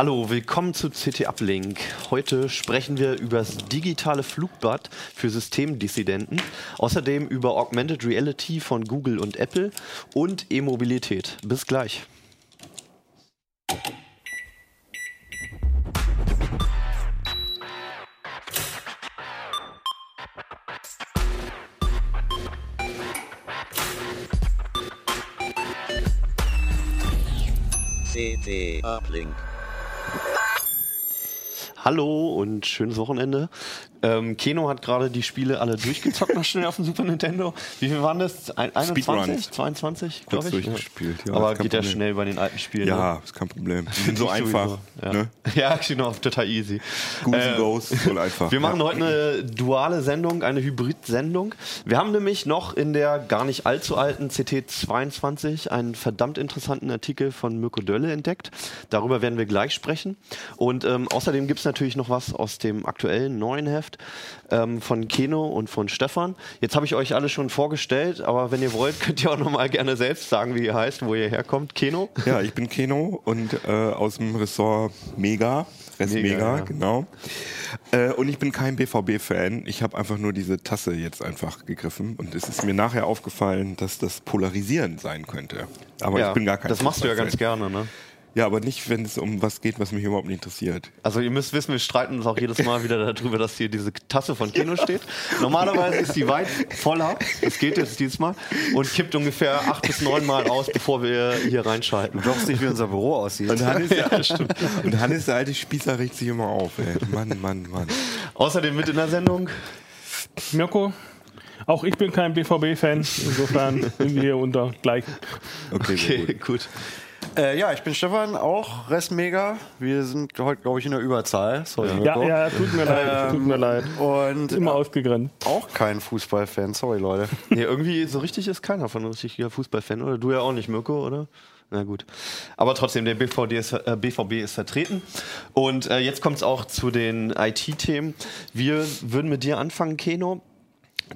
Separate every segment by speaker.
Speaker 1: Hallo, willkommen zu CT Uplink. Heute sprechen wir über das digitale Flugbad für Systemdissidenten, außerdem über Augmented Reality von Google und Apple und E-Mobilität. Bis gleich.
Speaker 2: CT Uplink.
Speaker 1: Hallo und schönes Wochenende. Ähm, Keno hat gerade die Spiele alle durchgezockt noch schnell auf dem Super Nintendo. Wie viel waren das? Ein, 21?
Speaker 3: Speedrun.
Speaker 1: 22,
Speaker 3: Kurz
Speaker 1: glaube ich.
Speaker 3: durchgespielt, ja,
Speaker 1: Aber geht ja schnell bei den alten Spielen. ne?
Speaker 3: Ja, ist kein Problem. Die sind so einfach.
Speaker 1: Ja,
Speaker 3: Ne?
Speaker 1: ja genau, total easy.
Speaker 3: Goose
Speaker 1: Äh,
Speaker 3: goes, voll einfach.
Speaker 1: Wir machen
Speaker 3: ja.
Speaker 1: heute eine duale Sendung, eine Hybrid-Sendung. Wir haben nämlich noch in der gar nicht allzu alten CT22 einen verdammt interessanten Artikel von Mirko Dölle entdeckt. Darüber werden wir gleich sprechen. Und ähm, außerdem gibt es natürlich noch was aus dem aktuellen neuen Heft ähm, von Keno und von Stefan. Jetzt habe ich euch alle schon vorgestellt, aber wenn ihr wollt, könnt ihr auch noch mal gerne selbst sagen, wie ihr heißt, wo ihr herkommt. Keno?
Speaker 3: Ja, ich bin Keno und äh, aus dem Ressort Mega. Rest
Speaker 1: Mega,
Speaker 3: Mega,
Speaker 1: ja.
Speaker 3: genau. Äh, und ich bin kein BVB-Fan. Ich habe einfach nur diese Tasse jetzt einfach gegriffen. Und es ist mir nachher aufgefallen, dass das polarisierend sein könnte. Aber ich bin gar kein
Speaker 1: Das machst du ja ganz gerne, ne?
Speaker 3: Ja, aber nicht, wenn es um was geht, was mich überhaupt nicht interessiert.
Speaker 1: Also ihr müsst wissen, wir streiten uns auch jedes Mal wieder darüber, dass hier diese Tasse von Kino steht. Normalerweise ist die weit voller, das geht jetzt dieses Mal, und kippt ungefähr acht bis neun Mal aus, bevor wir hier reinschalten.
Speaker 4: Du glaubst nicht, wie unser Büro aussieht.
Speaker 3: Und Hannes, und Hannes, der alte Spießer, regt sich immer auf. Ey. Mann, Mann, Mann.
Speaker 1: Außerdem mit in der Sendung,
Speaker 5: Mirko, auch ich bin kein BVB-Fan, insofern sind wir hier unter gleichen.
Speaker 3: Okay, sehr
Speaker 1: okay,
Speaker 3: gut.
Speaker 1: gut.
Speaker 4: Äh, ja, ich bin Stefan, auch Rest Mega. Wir sind heute, glaube ich, in der Überzahl. Sorry,
Speaker 5: Ja,
Speaker 4: Mirko.
Speaker 5: ja, tut mir leid, tut mir leid.
Speaker 4: Und
Speaker 5: Immer ausgegrenzt.
Speaker 4: auch kein Fußballfan. Sorry, Leute.
Speaker 1: Nee, irgendwie so richtig ist keiner von uns richtiger Fußballfan, oder? Du ja auch nicht, Mirko, oder? Na gut. Aber trotzdem, der BVD ist, äh, BVB ist vertreten. Und äh, jetzt kommt es auch zu den IT-Themen. Wir würden mit dir anfangen, Keno.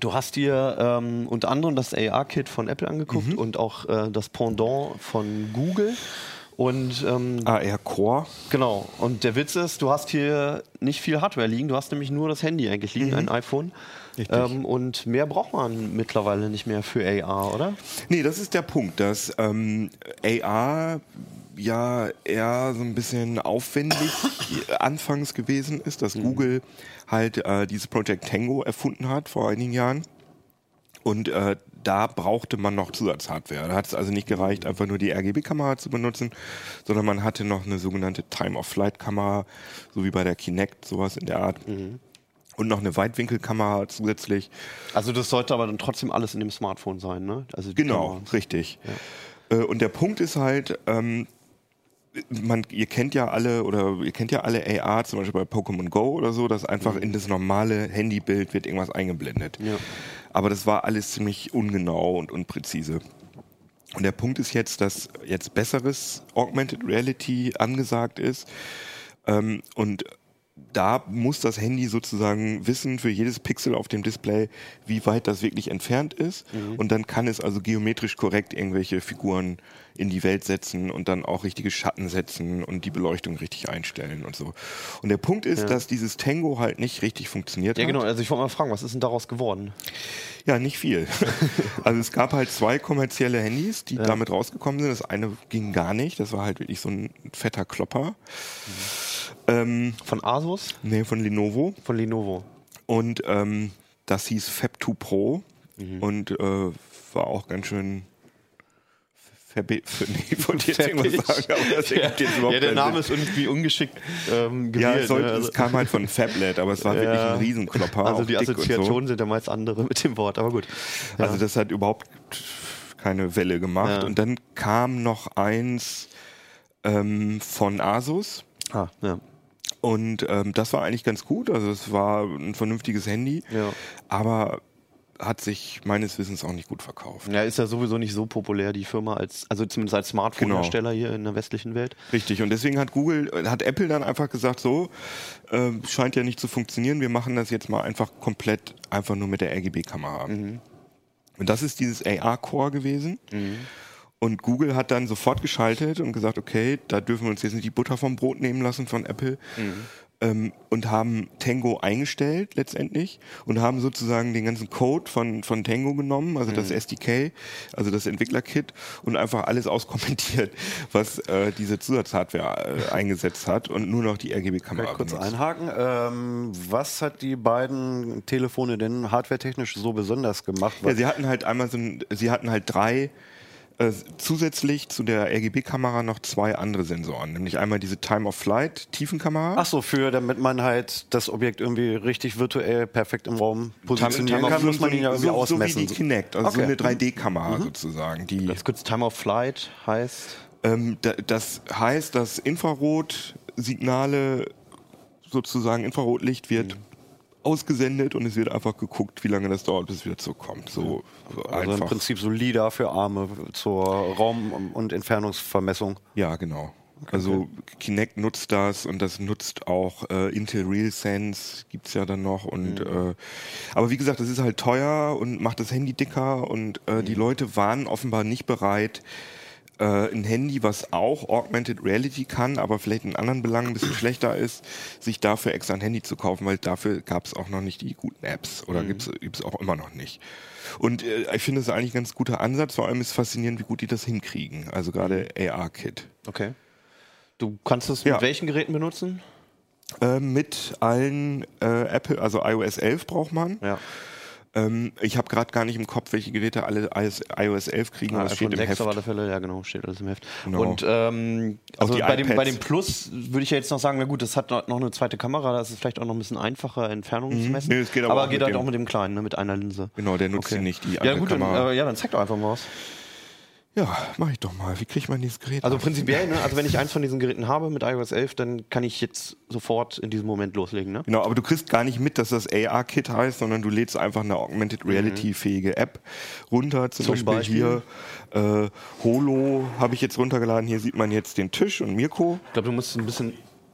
Speaker 1: Du hast dir ähm, unter anderem das AR-Kit von Apple angeguckt und auch äh, das Pendant von Google. Und ähm,
Speaker 3: AR Core.
Speaker 1: Genau. Und der Witz ist, du hast hier nicht viel Hardware liegen. Du hast nämlich nur das Handy eigentlich liegen, ein iPhone. Ähm, und mehr braucht man mittlerweile nicht mehr für AR, oder?
Speaker 3: Nee, das ist der Punkt, dass ähm, AR ja eher so ein bisschen aufwendig anfangs gewesen ist, dass Google halt äh, dieses Project Tango erfunden hat vor einigen Jahren. Und äh, da brauchte man noch Zusatzhardware. Da hat es also nicht gereicht, einfach nur die RGB-Kamera zu benutzen, sondern man hatte noch eine sogenannte Time-of-Flight-Kamera, so wie bei der Kinect, sowas in der Art. Und noch eine Weitwinkelkamera zusätzlich.
Speaker 1: Also das sollte aber dann trotzdem alles in dem Smartphone sein, ne? Also
Speaker 3: Genau,
Speaker 1: Kamera.
Speaker 3: richtig. Äh, Und der Punkt ist halt, ähm, man, ihr kennt ja alle oder ihr kennt ja alle AR, zum Beispiel bei Pokémon Go oder so, dass einfach in das normale Handybild wird irgendwas eingeblendet.
Speaker 1: Ja.
Speaker 3: Aber das war alles ziemlich ungenau und unpräzise. Und der Punkt ist jetzt, dass jetzt besseres Augmented Reality angesagt ist. Ähm, und da muss das Handy sozusagen wissen für jedes Pixel auf dem Display, wie weit das wirklich entfernt ist. Und dann kann es also geometrisch korrekt irgendwelche Figuren in die Welt setzen und dann auch richtige Schatten setzen und die Beleuchtung richtig einstellen und so. Und der Punkt ist, dass dieses Tango halt nicht richtig funktioniert
Speaker 1: Ja,
Speaker 3: hat.
Speaker 1: genau. Also ich wollte mal fragen, was ist denn daraus geworden?
Speaker 3: Ja, nicht viel. also es gab halt zwei kommerzielle Handys, die damit rausgekommen sind. Das eine ging gar nicht. Das war halt wirklich so ein fetter Klopper. Ähm,
Speaker 1: Von Asus?
Speaker 3: nee, von Lenovo.
Speaker 1: Von Lenovo.
Speaker 3: Und ähm, das hieß Fab 2 Pro und äh, war auch ganz schön verbe nee, ich wollte jetzt irgendwas sagen, aber das ergibt jetzt überhaupt
Speaker 1: ja, der Name
Speaker 3: Sinn.
Speaker 1: ist irgendwie ungeschickt ähm, gewählt.
Speaker 3: Ja, es, sollte,
Speaker 1: ne? Also-
Speaker 3: es kam halt von Fablet, aber es war wirklich
Speaker 1: Ja.
Speaker 3: ein Riesenklopper.
Speaker 1: Also die
Speaker 3: und so.
Speaker 1: Assoziationen sind ja meist andere mit dem Wort, aber gut. Ja.
Speaker 3: Also das hat überhaupt keine Welle gemacht.
Speaker 1: Ja.
Speaker 3: Und dann kam noch eins ähm, von Asus.
Speaker 1: ah, ja.
Speaker 3: Und ähm, das war eigentlich ganz gut. Also es war ein vernünftiges Handy.
Speaker 1: Ja.
Speaker 3: Aber hat sich meines Wissens auch nicht gut verkauft.
Speaker 1: ja, ist ja sowieso nicht so populär, die Firma, als, also zumindest als Smartphone-Hersteller hier in der westlichen Welt.
Speaker 3: Richtig. Und deswegen hat Google, hat Apple dann einfach gesagt, so, äh, scheint ja nicht zu funktionieren. Wir machen das jetzt mal einfach komplett einfach nur mit der RGB-Kamera. Und das ist dieses AR-Core gewesen. Und Google hat dann sofort geschaltet und gesagt, okay, da dürfen wir uns jetzt nicht die Butter vom Brot nehmen lassen von Apple. Ähm, und haben Tango eingestellt letztendlich und haben sozusagen den ganzen Code von, von Tango genommen, also das SDK, also das Entwicklerkit und einfach alles auskommentiert, was äh, diese Zusatzhardware äh, eingesetzt hat und nur noch die RGB-Kamera
Speaker 4: Kurz
Speaker 3: benutzt.
Speaker 4: einhaken. Ähm, was hat die beiden Telefone denn hardwaretechnisch so besonders gemacht?
Speaker 3: Ja, sie hatten halt einmal so ein, sie hatten halt drei äh, zusätzlich zu der RGB-Kamera noch zwei andere Sensoren, nämlich einmal diese Time of Flight Tiefenkamera.
Speaker 4: Ach so, für, damit man halt das Objekt irgendwie richtig virtuell perfekt im Raum positionieren
Speaker 1: Time
Speaker 4: kann, muss man ihn ja irgendwie
Speaker 3: so, so wie
Speaker 4: ausmessen.
Speaker 3: die Kinect, also
Speaker 4: Okay.
Speaker 3: so eine 3D-Kamera sozusagen. Die,
Speaker 1: Ganz kurz, Time of Flight heißt.
Speaker 3: ähm, da, das heißt, dass Infrarotsignale sozusagen Infrarotlicht wird ausgesendet und es wird einfach geguckt, wie lange das dauert, bis es wieder zurückkommt. So, so
Speaker 4: Also im
Speaker 3: einfach.
Speaker 4: Prinzip so LIDAR für Arme zur Raum- und Entfernungsvermessung.
Speaker 3: Ja, genau. Also Kinect nutzt das und das nutzt auch äh, Intel RealSense, gibt's ja dann noch. Und äh, aber wie gesagt, das ist halt teuer und macht das Handy dicker und äh, die Leute waren offenbar nicht bereit, äh, ein Handy, was auch Augmented Reality kann, aber vielleicht in anderen Belangen ein bisschen schlechter ist, sich dafür extra ein Handy zu kaufen, weil dafür gab es auch noch nicht die guten Apps oder gibt's gibt's auch immer noch nicht. Und äh, ich finde es eigentlich ein ganz guter Ansatz, vor allem ist faszinierend, wie gut die das hinkriegen. Also gerade AR-Kit.
Speaker 1: Okay. Du kannst es
Speaker 3: Ja.
Speaker 1: mit welchen Geräten benutzen?
Speaker 3: Äh, mit allen äh, Apple, also iOS 11 braucht man.
Speaker 1: Ja.
Speaker 3: Ähm, ich habe gerade gar nicht im Kopf, welche Geräte alle iOS, iOS 11 kriegen, aber es steht im
Speaker 1: 6
Speaker 3: Heft.
Speaker 1: auf alle Fälle, ja genau, steht alles im Heft.
Speaker 3: Genau.
Speaker 1: Und ähm, also bei dem, bei dem Plus würde ich ja jetzt noch sagen, na gut, das hat noch eine zweite Kamera, da ist vielleicht auch noch ein bisschen einfacher, Entfernungen zu messen.
Speaker 3: Nee, es geht aber auch
Speaker 1: geht halt auch mit dem kleinen, ne, mit einer Linse.
Speaker 3: Genau, der nutzt
Speaker 1: Okay.
Speaker 3: nicht, die
Speaker 1: Ja
Speaker 3: andere
Speaker 1: gut, dann,
Speaker 3: Kamera.
Speaker 1: äh, ja, dann zeig doch einfach mal was.
Speaker 3: Ja, mache ich doch mal. Wie kriegt man dieses Gerät?
Speaker 1: Also prinzipiell, ne, also wenn ich eins von diesen Geräten habe mit iOS 11, dann kann ich jetzt sofort in diesem Moment loslegen, ne?
Speaker 3: Genau, aber du kriegst gar nicht mit, dass das AR-Kit heißt, sondern du lädst einfach eine Augmented Reality-fähige App runter. Zum,
Speaker 1: Zum
Speaker 3: Beispiel,
Speaker 1: Beispiel?
Speaker 3: hier äh, Holo habe ich jetzt runtergeladen. Hier sieht man jetzt den Tisch und Mirko.
Speaker 1: Ich glaube, du musst ein bisschen.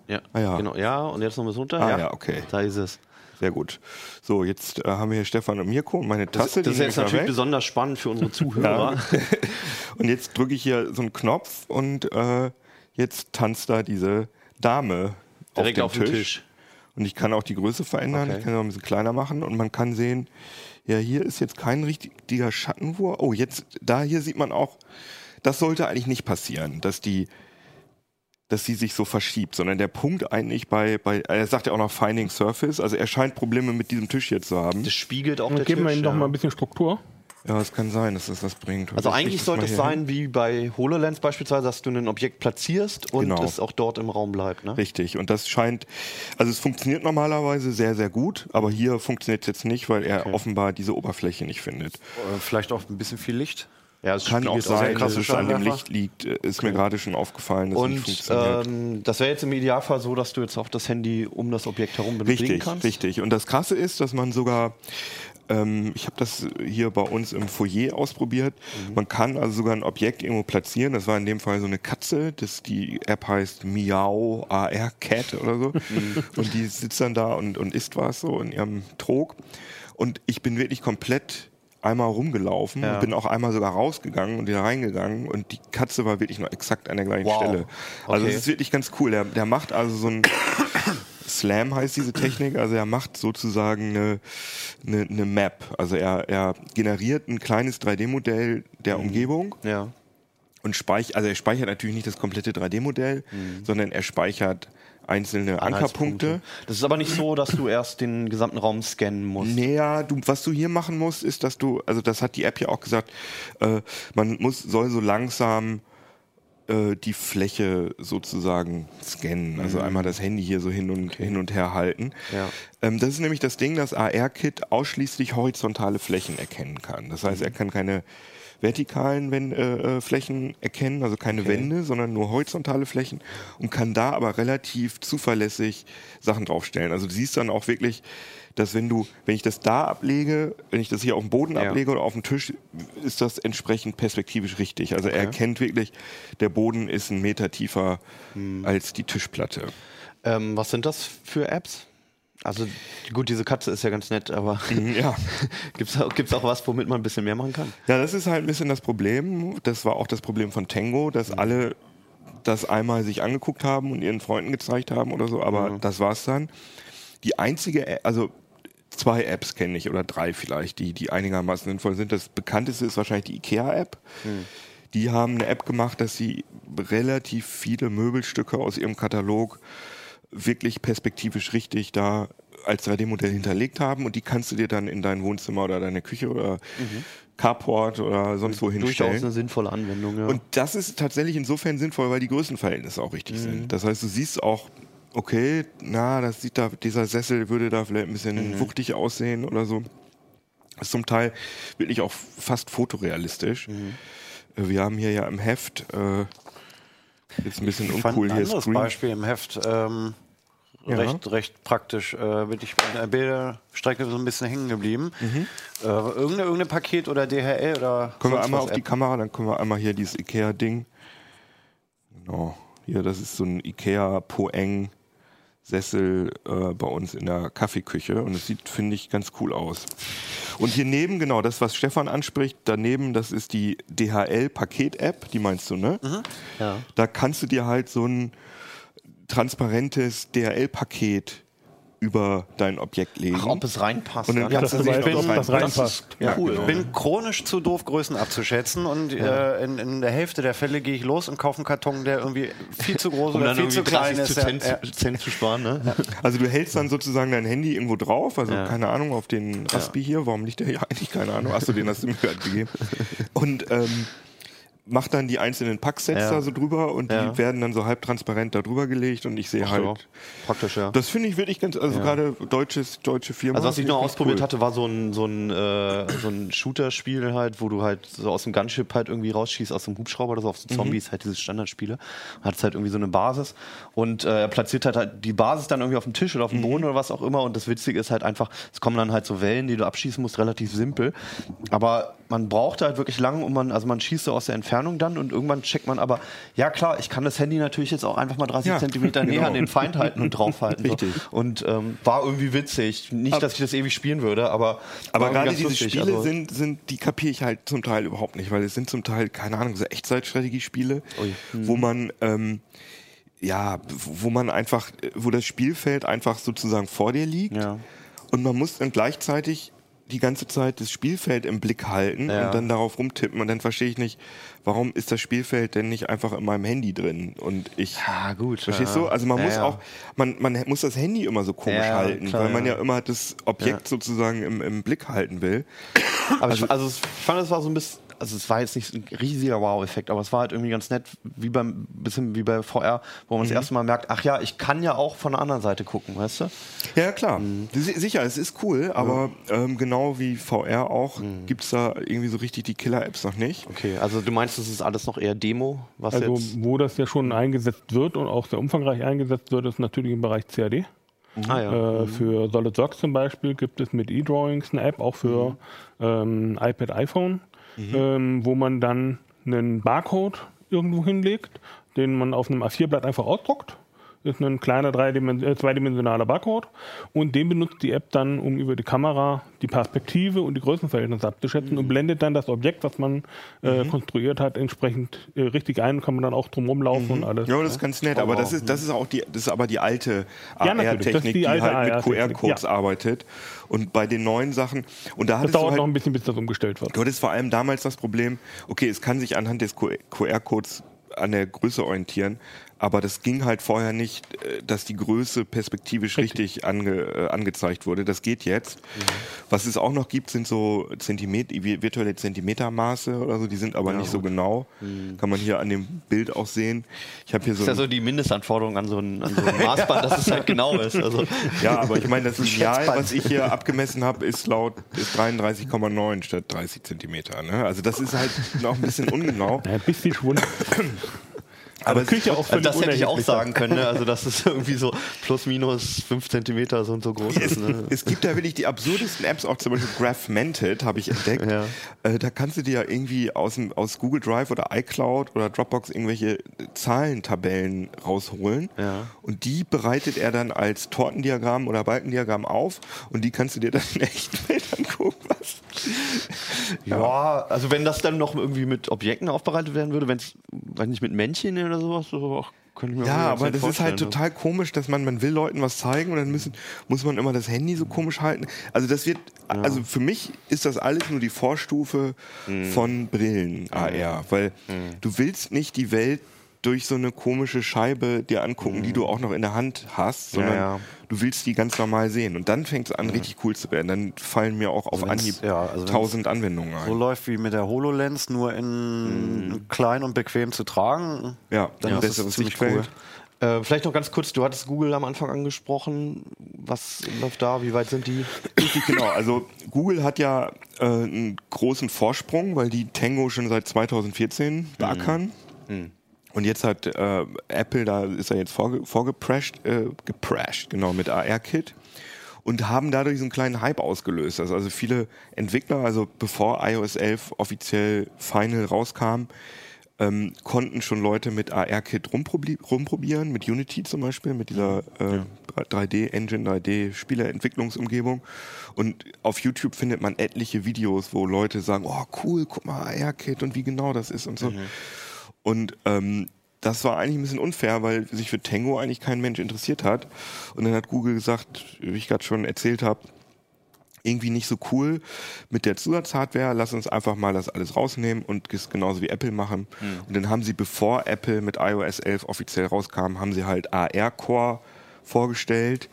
Speaker 1: Ja,
Speaker 3: Ah, ja.
Speaker 1: genau. Ja, und jetzt noch ein bisschen runter.
Speaker 3: Ah, ja, okay.
Speaker 1: Da ist es.
Speaker 3: Sehr gut. So, jetzt äh, haben wir hier Stefan und Mirko und meine
Speaker 1: Das,
Speaker 3: Tasse.
Speaker 1: das ist
Speaker 3: die
Speaker 1: jetzt natürlich
Speaker 3: weg.
Speaker 1: besonders spannend für unsere Zuhörer.
Speaker 3: und jetzt drücke ich hier so einen Knopf und äh, jetzt tanzt da diese Dame
Speaker 1: Direkt
Speaker 3: auf dem Tisch. Und ich kann auch die Größe verändern,
Speaker 1: Okay.
Speaker 3: ich kann sie auch ein bisschen kleiner machen und man kann sehen, ja, hier ist jetzt kein richtiger Schattenwurf. Oh, jetzt, da hier sieht man auch, das sollte eigentlich nicht passieren, dass die, dass sie sich so verschiebt, sondern der Punkt eigentlich bei, bei, er sagt ja auch noch Finding Surface, also er scheint Probleme mit diesem Tisch hier zu haben.
Speaker 1: Das spiegelt auch
Speaker 5: Dann
Speaker 1: der
Speaker 5: geben wir
Speaker 1: Tisch,
Speaker 5: ihm doch
Speaker 1: ja.
Speaker 5: mal ein bisschen Struktur.
Speaker 3: Ja, es kann sein, dass das was bringt.
Speaker 1: Also
Speaker 3: Ich
Speaker 1: eigentlich sollte es
Speaker 3: hier hin.
Speaker 1: sein wie bei HoloLens beispielsweise, dass du ein Objekt platzierst und
Speaker 3: Genau.
Speaker 1: es auch dort im Raum bleibt. Ne?
Speaker 3: Richtig. Und das scheint, also es funktioniert normalerweise sehr, sehr gut, aber hier funktioniert es jetzt nicht, weil er offenbar diese Oberfläche nicht findet.
Speaker 4: Äh, Vielleicht auch ein bisschen viel Licht.
Speaker 1: Ja, es
Speaker 3: Kann auch sein, dass es an dem. Licht liegt. Äh, Ist mir gerade schon aufgefallen, dass es nicht
Speaker 1: Und
Speaker 3: funktioniert.
Speaker 1: ähm, das wäre jetzt im Idealfall so, dass du jetzt auch das Handy um das Objekt herum bewegen
Speaker 3: Richtig,
Speaker 1: kannst.
Speaker 3: richtig. Und das Krasse ist, dass man sogar, ähm, ich habe das hier bei uns im Foyer ausprobiert,
Speaker 1: Mhm.
Speaker 3: man kann also sogar ein Objekt irgendwo platzieren. Das war in dem Fall so eine Katze, das, die App heißt Miau AR Cat oder so.
Speaker 1: Mhm.
Speaker 3: Und die sitzt dann da und, und isst was so in ihrem Trog. Und ich bin wirklich komplett einmal rumgelaufen,
Speaker 1: Ja.
Speaker 3: bin auch einmal sogar rausgegangen und wieder reingegangen und die Katze war wirklich noch exakt an der gleichen
Speaker 1: Wow.
Speaker 3: Stelle. Also
Speaker 1: Okay.
Speaker 3: es ist wirklich ganz cool. Der, der macht also so ein Slam heißt diese Technik, also er macht sozusagen eine, eine, eine Map. Also er, er generiert ein kleines 3D-Modell der
Speaker 1: Mhm.
Speaker 3: Umgebung
Speaker 1: Ja.
Speaker 3: und speichert, also er speichert natürlich nicht das komplette 3D-Modell, sondern er speichert einzelne Ankerpunkte.
Speaker 1: Das ist aber nicht so, dass du erst den gesamten Raum scannen musst.
Speaker 3: Naja, du, was du hier machen musst, ist, dass du, also das hat die App ja auch gesagt, äh, man muss, soll so langsam äh, die Fläche sozusagen scannen. Also einmal das Handy hier so hin und, hin und her halten.
Speaker 1: Ja.
Speaker 3: Ähm, das ist nämlich das Ding, dass AR-Kit ausschließlich horizontale Flächen erkennen kann. Das heißt, er kann keine vertikalen Wän- äh, äh, Flächen erkennen, also keine Wände, sondern nur horizontale Flächen und kann da aber relativ zuverlässig Sachen draufstellen. Also du siehst dann auch wirklich, dass wenn du, wenn ich das da ablege, wenn ich das hier auf dem Boden
Speaker 1: Ja.
Speaker 3: ablege oder auf dem Tisch, ist das entsprechend perspektivisch richtig. Also er
Speaker 1: Okay.
Speaker 3: erkennt wirklich, der Boden ist ein Meter tiefer
Speaker 1: Hm.
Speaker 3: als die Tischplatte.
Speaker 1: Ähm, was sind das für Apps? Also gut, diese Katze ist ja ganz nett, aber
Speaker 3: Ja.
Speaker 1: gibt's auch, gibt's auch was, womit man ein bisschen mehr machen kann?
Speaker 3: Ja, das ist halt ein bisschen das Problem. Das war auch das Problem von Tango, dass alle das einmal sich angeguckt haben und ihren Freunden gezeigt haben oder so, aber das war's dann. Die einzige, also zwei Apps kenne ich oder drei vielleicht, die, die einigermaßen sinnvoll sind. Das bekannteste ist wahrscheinlich die IKEA-App. Die haben eine App gemacht, dass sie relativ viele Möbelstücke aus ihrem Katalog wirklich perspektivisch richtig da als 3D-Modell hinterlegt haben und die kannst du dir dann in dein Wohnzimmer oder deine Küche oder Carport oder sonst wo
Speaker 1: Durchaus
Speaker 3: hinstellen.
Speaker 1: eine sinnvolle Anwendung, ja.
Speaker 3: Und das ist tatsächlich insofern sinnvoll, weil die Größenverhältnisse auch richtig sind. Das heißt, du siehst auch, okay, na, das sieht da, dieser Sessel würde da vielleicht ein bisschen wuchtig aussehen oder so. Ist zum Teil wirklich auch fast fotorealistisch. Äh, Wir haben hier ja im Heft äh, jetzt ein bisschen
Speaker 4: Ich fand
Speaker 3: uncool
Speaker 4: ein
Speaker 3: hier
Speaker 4: anderes
Speaker 3: Screen.
Speaker 4: Beispiel im Heft ähm,
Speaker 3: Ja.
Speaker 4: recht, recht praktisch. Äh, bin ich bei der Bilderstrecke so ein bisschen hängen geblieben. Äh, irgendeine, irgendeine Paket oder DHL oder
Speaker 3: Mhm. Können wir einmal auf die
Speaker 4: App?
Speaker 3: Kamera, dann können wir einmal hier dieses Ikea-Ding. Genau. Hier, das ist so ein Ikea Poeng Sessel äh, bei uns in der Kaffeeküche und es sieht, finde ich, ganz cool aus. Und hier neben, genau, das, was Stefan anspricht, daneben, das ist die DHL-Paket-App, die meinst du, ne?
Speaker 1: ja.
Speaker 3: Da kannst du dir halt so ein transparentes DHL-Paket über dein Objekt legen.
Speaker 1: Ach, ob es reinpasst.
Speaker 3: Und dann
Speaker 1: ja.
Speaker 3: kannst du sehen, ob das reinpasst.
Speaker 1: Ja,
Speaker 3: cool.
Speaker 1: genau.
Speaker 4: Ich bin chronisch zu doof, Größen abzuschätzen und äh, in, in der Hälfte der Fälle gehe ich los und kaufe einen Karton, der irgendwie viel zu groß
Speaker 1: um
Speaker 4: oder viel zu klein
Speaker 1: 30
Speaker 4: ist.
Speaker 1: zu
Speaker 4: Ja,
Speaker 1: 10,
Speaker 4: ja.
Speaker 1: zu, 10 zu sparen, ne?
Speaker 3: Also du hältst dann sozusagen dein Handy irgendwo drauf, also
Speaker 1: Ja.
Speaker 3: keine Ahnung, auf den Raspi hier. Warum liegt der hier eigentlich? Keine Ahnung. Achso, den hast du mir gerade gegeben. Und ähm, mach dann die einzelnen Packsets
Speaker 1: Ja.
Speaker 3: da so drüber und
Speaker 1: Ja.
Speaker 3: die werden dann so halbtransparent da drüber gelegt und ich sehe
Speaker 1: Ach
Speaker 3: halt.
Speaker 1: so. Praktisch, ja.
Speaker 3: Das finde ich wirklich ganz, also gerade deutsches, deutsche Firma.
Speaker 1: Also was ich noch ausprobiert
Speaker 3: cool.
Speaker 1: hatte, war so ein, so ein, äh, so ein Shooter-Spiel halt, wo du halt so aus dem Gunship halt irgendwie rausschießt, aus dem Hubschrauber oder so auf so Zombies, halt diese Standardspiele. Hat halt irgendwie so eine Basis und äh, er platziert halt, halt die Basis dann irgendwie auf dem Tisch oder auf dem Boden oder was auch immer und das Witzige ist halt einfach, es kommen dann halt so Wellen, die du abschießen musst, relativ simpel. Aber man braucht halt wirklich lang und man, also man schießt so aus der Entfernung dann und irgendwann checkt man aber, ja klar, ich kann das Handy natürlich jetzt auch einfach mal 30
Speaker 3: Ja,
Speaker 1: Zentimeter näher
Speaker 3: genau.
Speaker 1: an den Feind halten und draufhalten. So.
Speaker 3: Richtig.
Speaker 1: Und ähm, war irgendwie witzig. Nicht, dass ich das ewig spielen würde, aber.
Speaker 3: Aber gerade diese
Speaker 1: lustig.
Speaker 3: Spiele
Speaker 1: Also,
Speaker 3: sind, sind, die kapiere ich halt zum Teil überhaupt nicht, weil es sind zum Teil, keine Ahnung, so Echtzeitstrategiespiele,
Speaker 1: Ui.
Speaker 3: wo man, ähm, ja, wo man einfach, wo das Spielfeld einfach sozusagen vor dir liegt
Speaker 1: Ja.
Speaker 3: und man muss dann gleichzeitig die ganze Zeit das Spielfeld im Blick halten
Speaker 1: Ja.
Speaker 3: und dann darauf rumtippen und dann verstehe ich nicht, warum ist das Spielfeld denn nicht einfach in meinem Handy drin und ich
Speaker 1: Ja, gut.
Speaker 3: Verstehst
Speaker 1: ja.
Speaker 3: du? Also man
Speaker 1: ja,
Speaker 3: muss auch, man, man muss das Handy immer so komisch halten,
Speaker 1: klar,
Speaker 3: weil man
Speaker 1: ja.
Speaker 3: immer das Objekt sozusagen im, im Blick halten will.
Speaker 1: Aber ich, also ich fand, es war so ein bisschen. Also es war jetzt nicht ein riesiger Wow-Effekt, aber es war halt irgendwie ganz nett, wie beim bisschen wie bei VR, wo man das erste Mal merkt, ach ja, ich kann ja auch von der anderen Seite gucken, weißt du?
Speaker 3: Ja, klar.
Speaker 1: Mhm.
Speaker 3: Si- Sicher, es ist cool, aber ähm, genau wie VR auch
Speaker 1: Mhm.
Speaker 3: gibt's da irgendwie so richtig die Killer-Apps noch nicht.
Speaker 1: Okay, also du meinst, das ist alles noch eher Demo, was
Speaker 5: Also
Speaker 1: jetzt.
Speaker 5: wo das ja schon eingesetzt wird und auch sehr umfangreich eingesetzt wird, ist natürlich im Bereich CAD.
Speaker 1: Ah ja.
Speaker 5: Äh, für SolidWorks zum Beispiel gibt es mit eDrawings eine App, auch für ähm, iPad, iPhone, ähm, wo man dann einen Barcode irgendwo hinlegt, den man auf einem A4-Blatt einfach ausdruckt. Ist ein kleiner äh, zweidimensionaler Barcode und den benutzt die App dann, um über die Kamera die Perspektive und die Größenverhältnisse abzuschätzen und blendet dann das Objekt, was man äh, konstruiert hat, entsprechend äh, richtig ein und kann man dann auch drum rumlaufen und alles.
Speaker 3: Ja, das ist ganz nett, aber das ist, das ist auch die, das ist aber die alte
Speaker 5: Ja,
Speaker 3: AR-Technik,
Speaker 5: die
Speaker 3: die,
Speaker 5: alte
Speaker 3: halt mit QR-Codes
Speaker 5: ja.
Speaker 3: arbeitet. Und bei den neuen Sachen, und da
Speaker 5: Das
Speaker 3: hattest du
Speaker 5: dauert
Speaker 3: halt,
Speaker 5: noch ein bisschen, bis das umgestellt wird.
Speaker 3: Du hattest vor allem damals das Problem, okay, es kann sich anhand des QR-Codes an der Größe orientieren, aber das ging halt vorher nicht, äh, dass die Größe perspektivisch richtig, ange, äh, angezeigt wurde. Das geht jetzt. Was es auch noch gibt, sind so Zentimeter, vi- virtuelle Zentimetermaße oder so, die sind aber nicht so genau. Kann man hier an dem Bild auch sehen. Ich habe hier so,
Speaker 1: Das ist ja so die Mindestanforderung an so ein, an so ein Maßband, dass es halt genau ist. Also,
Speaker 3: ja, aber ich meine, das
Speaker 1: Schätzband.
Speaker 3: was ich hier abgemessen habe, ist laut ist 33,9 statt 30 Zentimeter. Ne? Also das ist halt noch ein bisschen ungenau.
Speaker 5: Ja, ein bisschen Schwund. Aber Küche auch
Speaker 1: Also
Speaker 5: völlig
Speaker 1: das hätte ich auch sagen können, ne? also dass es irgendwie so plus minus 5 Zentimeter so und so groß
Speaker 3: Es,
Speaker 1: ist. Ne?
Speaker 3: es gibt da wirklich die absurdesten Apps, auch zum Beispiel Graphmented habe ich entdeckt.
Speaker 1: Ja.
Speaker 3: Äh, da kannst du dir ja irgendwie aus, dem, aus Google Drive oder iCloud oder Dropbox irgendwelche Zahlentabellen rausholen.
Speaker 1: Ja.
Speaker 3: Und die bereitet er dann als Tortendiagramm oder Balkendiagramm auf und die kannst du dir dann in echten Welt angucken.
Speaker 1: Ja, also wenn das dann noch irgendwie mit Objekten aufbereitet werden würde, wenn es, weiß nicht, mit Männchen oder sowas, so, ach, könnte ich mir
Speaker 3: Ja, aber das ist halt
Speaker 1: ne?
Speaker 3: total komisch, dass man, man will Leuten was zeigen und dann müssen, muss man immer das Handy so komisch halten. Also das wird, also für mich ist das alles nur die Vorstufe
Speaker 1: Mhm.
Speaker 3: von Brillen AR, weil du willst nicht die Welt durch so eine komische Scheibe dir angucken, die du auch noch in der Hand hast, sondern
Speaker 1: Mhm. ja.
Speaker 3: Du willst die ganz normal sehen. Und dann fängt es an, richtig cool zu werden. Dann fallen mir auch auf
Speaker 4: Also
Speaker 3: Anhieb
Speaker 4: ja, also
Speaker 3: tausend Anwendungen ein.
Speaker 4: So läuft wie mit der HoloLens, nur in klein und bequem zu tragen.
Speaker 3: ja,
Speaker 4: dann ist
Speaker 3: besseres
Speaker 4: es ziemlich cool.
Speaker 1: Äh, vielleicht noch ganz kurz, du hattest Google am Anfang angesprochen. Was läuft da? Wie weit sind die?
Speaker 3: Richtig, genau. Also Google hat ja äh, einen großen Vorsprung, weil die Tango schon seit 2014 beackern. Und jetzt hat äh, Apple, da ist er jetzt vorge vorgeprescht, äh, geprescht, genau, mit AR-Kit. Und haben dadurch so einen kleinen Hype ausgelöst. Also, also viele Entwickler, also bevor iOS 11 offiziell final rauskam, ähm, konnten schon Leute mit AR-Kit rumprobi rumprobieren, mit Unity zum Beispiel, mit dieser äh, 3D-Engine, 3D-Spieleentwicklungsumgebung. Und auf YouTube findet man etliche Videos, wo Leute sagen, oh cool, guck mal AR-Kit und wie genau das ist und so. Und ähm, das war eigentlich ein bisschen unfair, weil sich für Tango eigentlich kein Mensch interessiert hat. Und dann hat Google gesagt, wie ich gerade schon erzählt habe, irgendwie nicht so cool mit der Zusatzhardware. Lass uns einfach mal das alles rausnehmen und es genauso wie Apple machen. Und dann haben sie, bevor Apple mit iOS 11 offiziell rauskam, haben sie halt AR Core vorgestellt.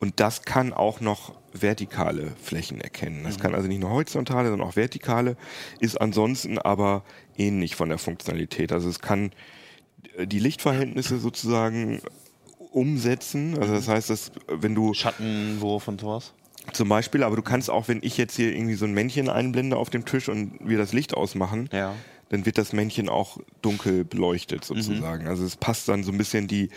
Speaker 3: Und das kann auch noch vertikale Flächen erkennen. Das kann also nicht nur horizontale, sondern auch vertikale, ist ansonsten aber ähnlich von der Funktionalität. Also es kann äh, die Lichtverhältnisse sozusagen umsetzen. Also das heißt, dass wenn du
Speaker 1: Schattenwurf und sowas?
Speaker 3: zum Beispiel, aber du kannst auch, wenn ich jetzt hier irgendwie so ein Männchen einblende auf dem Tisch und wir das Licht ausmachen,
Speaker 1: Ja.
Speaker 3: dann wird das Männchen auch dunkel beleuchtet sozusagen. Also es passt dann so ein bisschen die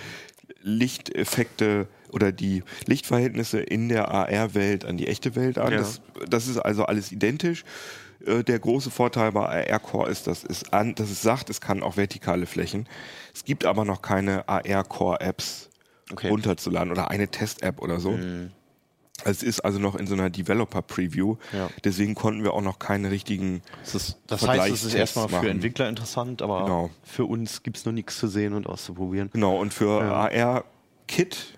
Speaker 3: Lichteffekte oder die Lichtverhältnisse in der AR-Welt an die echte Welt an.
Speaker 1: Ja.
Speaker 3: Das, das ist also alles identisch. Äh, Der große Vorteil bei AR Core ist, dass es, an, dass es sagt, es kann auch vertikale Flächen. Es gibt aber noch keine AR Core Apps
Speaker 1: Okay.
Speaker 3: runterzuladen oder eine Test-App oder so. Es ist also noch in so einer Developer-Preview.
Speaker 1: Ja.
Speaker 3: Deswegen konnten wir auch noch keine richtigen.
Speaker 1: Das, ist, das heißt, es ist erstmal für
Speaker 3: machen.
Speaker 1: Entwickler interessant, aber
Speaker 3: Genau.
Speaker 1: für uns gibt es noch nichts zu sehen und auszuprobieren.
Speaker 3: Genau, und für AR-Kit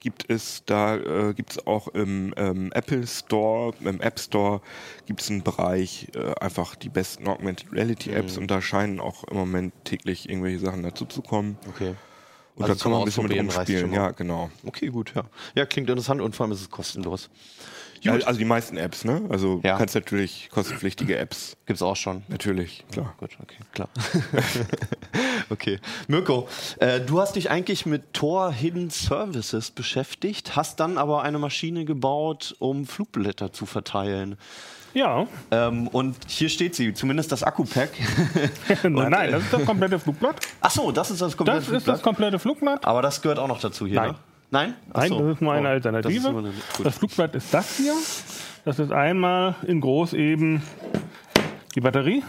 Speaker 3: gibt es, da äh, gibt es auch im ähm, Apple Store, im App Store gibt es einen Bereich, äh, einfach die besten Augmented Reality Apps
Speaker 1: Mhm.
Speaker 3: und da scheinen auch im Moment täglich irgendwelche Sachen dazu zu kommen.
Speaker 1: Okay.
Speaker 3: Und
Speaker 1: Also
Speaker 3: da
Speaker 1: kann
Speaker 3: man ein bisschen mit rumspielen. Ja, genau.
Speaker 1: Okay, gut, ja. Ja, klingt interessant und vor allem ist es kostenlos.
Speaker 3: Ja, also die meisten Apps, ne? Also
Speaker 1: Ja.
Speaker 3: du kannst natürlich kostenpflichtige Apps,
Speaker 1: Gibt's auch schon.
Speaker 3: natürlich, klar.
Speaker 1: Gut, okay, klar. okay. Mirko, äh, du hast dich eigentlich mit Tor Hidden Services beschäftigt, hast dann aber eine Maschine gebaut, um Flugblätter zu verteilen.
Speaker 5: Ja,
Speaker 1: Ähm, und hier steht sie, zumindest das Akku-Pack.
Speaker 5: nein, nein, das ist das komplette Flugblatt.
Speaker 1: Ach so, das ist das komplette
Speaker 5: Das ist das
Speaker 1: Flugblatt.
Speaker 5: komplette Flugblatt.
Speaker 1: Aber das gehört auch noch dazu hier,
Speaker 5: Nein.
Speaker 1: ne? Nein?
Speaker 5: Nein,
Speaker 1: so.
Speaker 5: das ist nur eine
Speaker 1: Oh,
Speaker 5: Alternative.
Speaker 1: Das, eine,
Speaker 5: Das. Flugblatt ist das hier. Das ist einmal in groß eben die Batterie,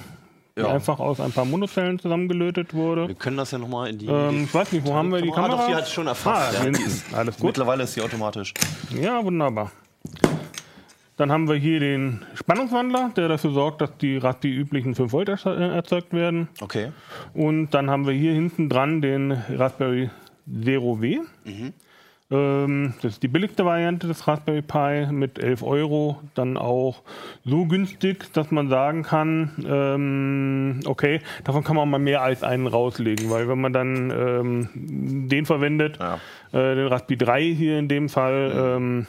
Speaker 5: die
Speaker 1: Ja.
Speaker 5: einfach aus ein paar Monozellen zusammengelötet wurde.
Speaker 1: Wir können das ja nochmal in die.
Speaker 5: Ähm, ich weiß nicht, wo haben wir die
Speaker 1: Ah,
Speaker 5: Kamera?
Speaker 1: doch, die hat es schon erfasst.
Speaker 5: Ah,
Speaker 1: ja.
Speaker 5: Alles gut.
Speaker 1: Mittlerweile ist sie automatisch.
Speaker 5: Ja, wunderbar. Dann haben wir hier den Spannungswandler, der dafür sorgt, dass die, die üblichen 5 Volt äh, erzeugt werden.
Speaker 1: Okay.
Speaker 5: Und dann haben wir hier hinten dran den Raspberry Zero W. Ähm, das ist die billigste Variante des Raspberry Pi mit 11 Euro. Dann auch so günstig, dass man sagen kann, ähm, okay, davon kann man mal mehr als einen rauslegen, weil wenn man dann ähm, den verwendet,
Speaker 1: Ja.
Speaker 5: äh, den Raspberry 3 hier in dem Fall, ähm,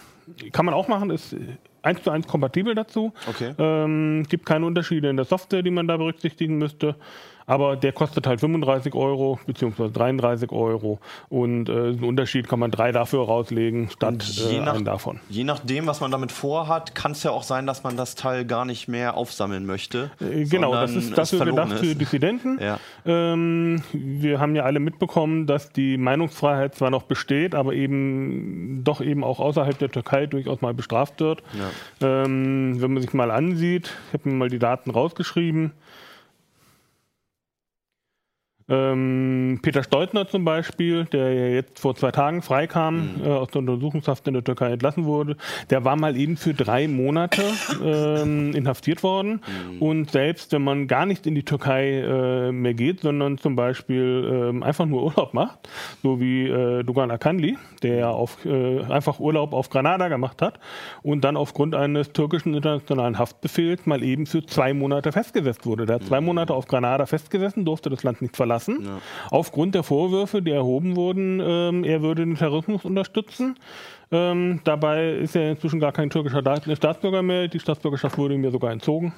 Speaker 5: kann man auch machen, ist eins zu eins kompatibel dazu.
Speaker 1: Okay.
Speaker 5: Ähm, gibt keine Unterschiede in der Software, die man da berücksichtigen müsste. Aber der kostet halt 35 Euro beziehungsweise 33 Euro. Und äh, einen Unterschied kann man drei dafür rauslegen, statt
Speaker 1: je
Speaker 5: äh,
Speaker 1: nach-
Speaker 5: einen davon.
Speaker 1: Je nachdem, was man damit vorhat, kann es ja auch sein, dass man das Teil gar nicht mehr aufsammeln möchte.
Speaker 5: Äh, Genau, das ist dafür gedacht für
Speaker 1: ist.
Speaker 5: Dissidenten.
Speaker 1: Ja.
Speaker 5: Ähm, wir haben ja alle mitbekommen, dass die Meinungsfreiheit zwar noch besteht, aber eben doch eben auch außerhalb der Türkei durchaus mal bestraft wird. Ähm, wenn man sich mal ansieht, ich habe mir mal die Daten rausgeschrieben. Ähm, Peter Steutner zum Beispiel, der ja jetzt vor zwei Tagen freikam, äh, aus der Untersuchungshaft in der Türkei entlassen wurde, der war mal eben für drei Monate ähm, inhaftiert worden. Und selbst wenn man gar nicht in die Türkei äh, mehr geht, sondern zum Beispiel ähm, einfach nur Urlaub macht, so wie äh, Dugan Akanli, der ja auf, äh, einfach Urlaub auf Granada gemacht hat und dann aufgrund eines türkischen internationalen Haftbefehls mal eben für zwei Monate festgesetzt wurde. Der hat zwei Monate auf Granada festgesessen, durfte das Land nicht verlassen. Aufgrund der Vorwürfe, die erhoben wurden, ähm, er würde den Terrorismus unterstützen. Ähm, dabei ist er inzwischen gar kein türkischer Da- Staatsbürger mehr. Die Staatsbürgerschaft wurde ihm ja sogar entzogen.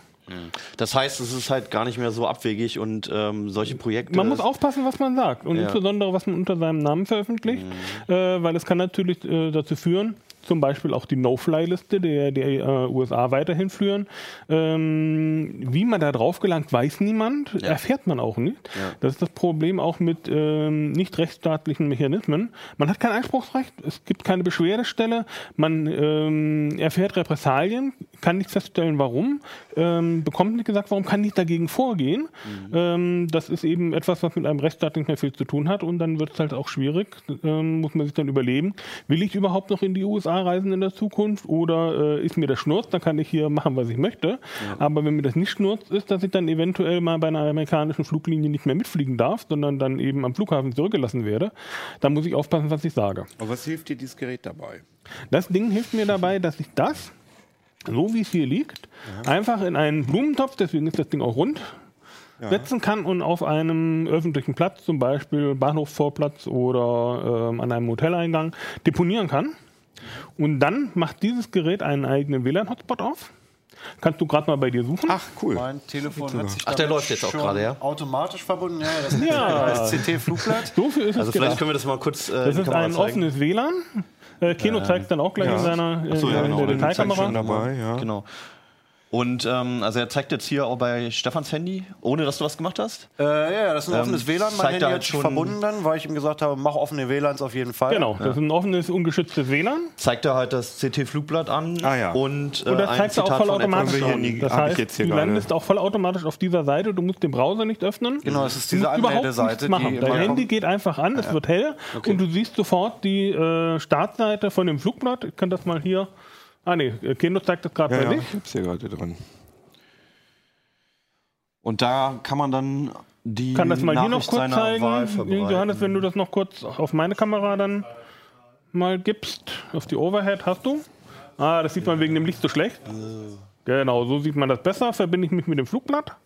Speaker 1: Das heißt, es ist halt gar nicht mehr so abwegig und ähm, solche Projekte.
Speaker 5: Man muss aufpassen, was man sagt und
Speaker 1: Ja.
Speaker 5: insbesondere, was man unter seinem Namen veröffentlicht, äh, weil es kann natürlich äh, dazu führen, zum Beispiel auch die No-Fly-Liste der, der äh, USA weiterhin führen. Ähm, wie man da drauf gelangt, weiß niemand, erfährt man auch nicht. Das ist das Problem auch mit ähm, nicht rechtsstaatlichen Mechanismen. Man hat kein Einspruchsrecht, es gibt keine Beschwerdestelle, man ähm, erfährt Repressalien, kann nicht feststellen, warum, ähm, bekommt nicht gesagt, warum kann nicht dagegen vorgehen. Ähm, das ist eben etwas, was mit einem Rechtsstaat nicht mehr viel zu tun hat und dann wird es halt auch schwierig, ähm, muss man sich dann überlegen, will ich überhaupt noch in die USA reisen in der Zukunft oder äh, ist mir das Schnurz, dann kann ich hier machen, was ich möchte. Aber wenn mir das nicht Schnurz ist, dass ich dann eventuell mal bei einer amerikanischen Fluglinie nicht mehr mitfliegen darf, sondern dann eben am Flughafen zurückgelassen werde, dann muss ich aufpassen, was ich sage.
Speaker 3: Aber was hilft dir dieses Gerät dabei?
Speaker 5: Das Ding hilft mir dabei, dass ich das, so wie es hier liegt, einfach in einen Blumentopf, deswegen ist das Ding auch rund, setzen kann und auf einem öffentlichen Platz, zum Beispiel Bahnhofsvorplatz oder ähm, an einem Hoteleingang, deponieren kann. Und dann macht dieses Gerät einen eigenen WLAN-Hotspot auf. Kannst du gerade mal bei dir suchen?
Speaker 3: Ach, cool.
Speaker 4: Mein Telefon hat sich
Speaker 1: Ach, der läuft jetzt auch
Speaker 4: schon
Speaker 1: gerade, ja?
Speaker 4: automatisch verbunden. Ja, das ist
Speaker 5: Ja.
Speaker 4: CT-Flugblatt.
Speaker 5: so viel ist
Speaker 1: Also
Speaker 5: es
Speaker 1: vielleicht
Speaker 5: gedacht.
Speaker 1: können wir das mal kurz. Äh,
Speaker 5: Das ist ein
Speaker 1: zeigen.
Speaker 5: offenes WLAN. Äh, Keno zeigt dann auch gleich
Speaker 3: Ja.
Speaker 5: in seiner äh,
Speaker 1: so, ja,
Speaker 5: in
Speaker 1: genau.
Speaker 5: der
Speaker 1: Den
Speaker 3: zeigt
Speaker 5: Detailkamera.
Speaker 3: dabei, ja.
Speaker 1: Genau. Und ähm, also er zeigt jetzt hier auch bei Stefans Handy, ohne dass du was gemacht hast.
Speaker 4: Äh, ja, das ist ein offenes WLAN. Mein Handy hat
Speaker 1: schon-
Speaker 4: verbunden dann, weil ich ihm gesagt habe, mach offene WLANs auf jeden Fall.
Speaker 5: Genau, das ist ein offenes, ungeschütztes WLAN.
Speaker 1: Zeigt er halt das CT-Flugblatt an
Speaker 3: Ah, ja.
Speaker 1: und, äh,
Speaker 5: Und das zeigt er auch vollautomatisch an. Das heißt,
Speaker 3: jetzt hier
Speaker 5: du
Speaker 3: gerade.
Speaker 5: landest auch vollautomatisch auf dieser Seite. Du musst den Browser nicht öffnen.
Speaker 4: Genau, es ist diese
Speaker 5: musst überhaupt nichts
Speaker 4: Anmeldeseite,
Speaker 5: machen.
Speaker 4: die
Speaker 5: Dein Handy
Speaker 4: kommt.
Speaker 5: geht einfach an, es wird hell und du siehst sofort die äh, Startseite von dem Flugblatt. Ich kann das mal hier. Ah nee, Keno zeigt das gerade
Speaker 3: Ja,
Speaker 5: bei
Speaker 3: ja,
Speaker 5: sich.
Speaker 3: ich hab's hier gerade dran.
Speaker 1: Und da kann man dann die
Speaker 5: kann das mal hier noch
Speaker 1: Nachricht
Speaker 5: kurz zeigen. Johannes, wenn du das noch kurz auf meine Kamera dann mal gibst, auf die Overhead hast du. Ah, das sieht man wegen dem Licht so schlecht. Genau, so sieht man das besser. Verbinde ich mich mit dem Flugblatt.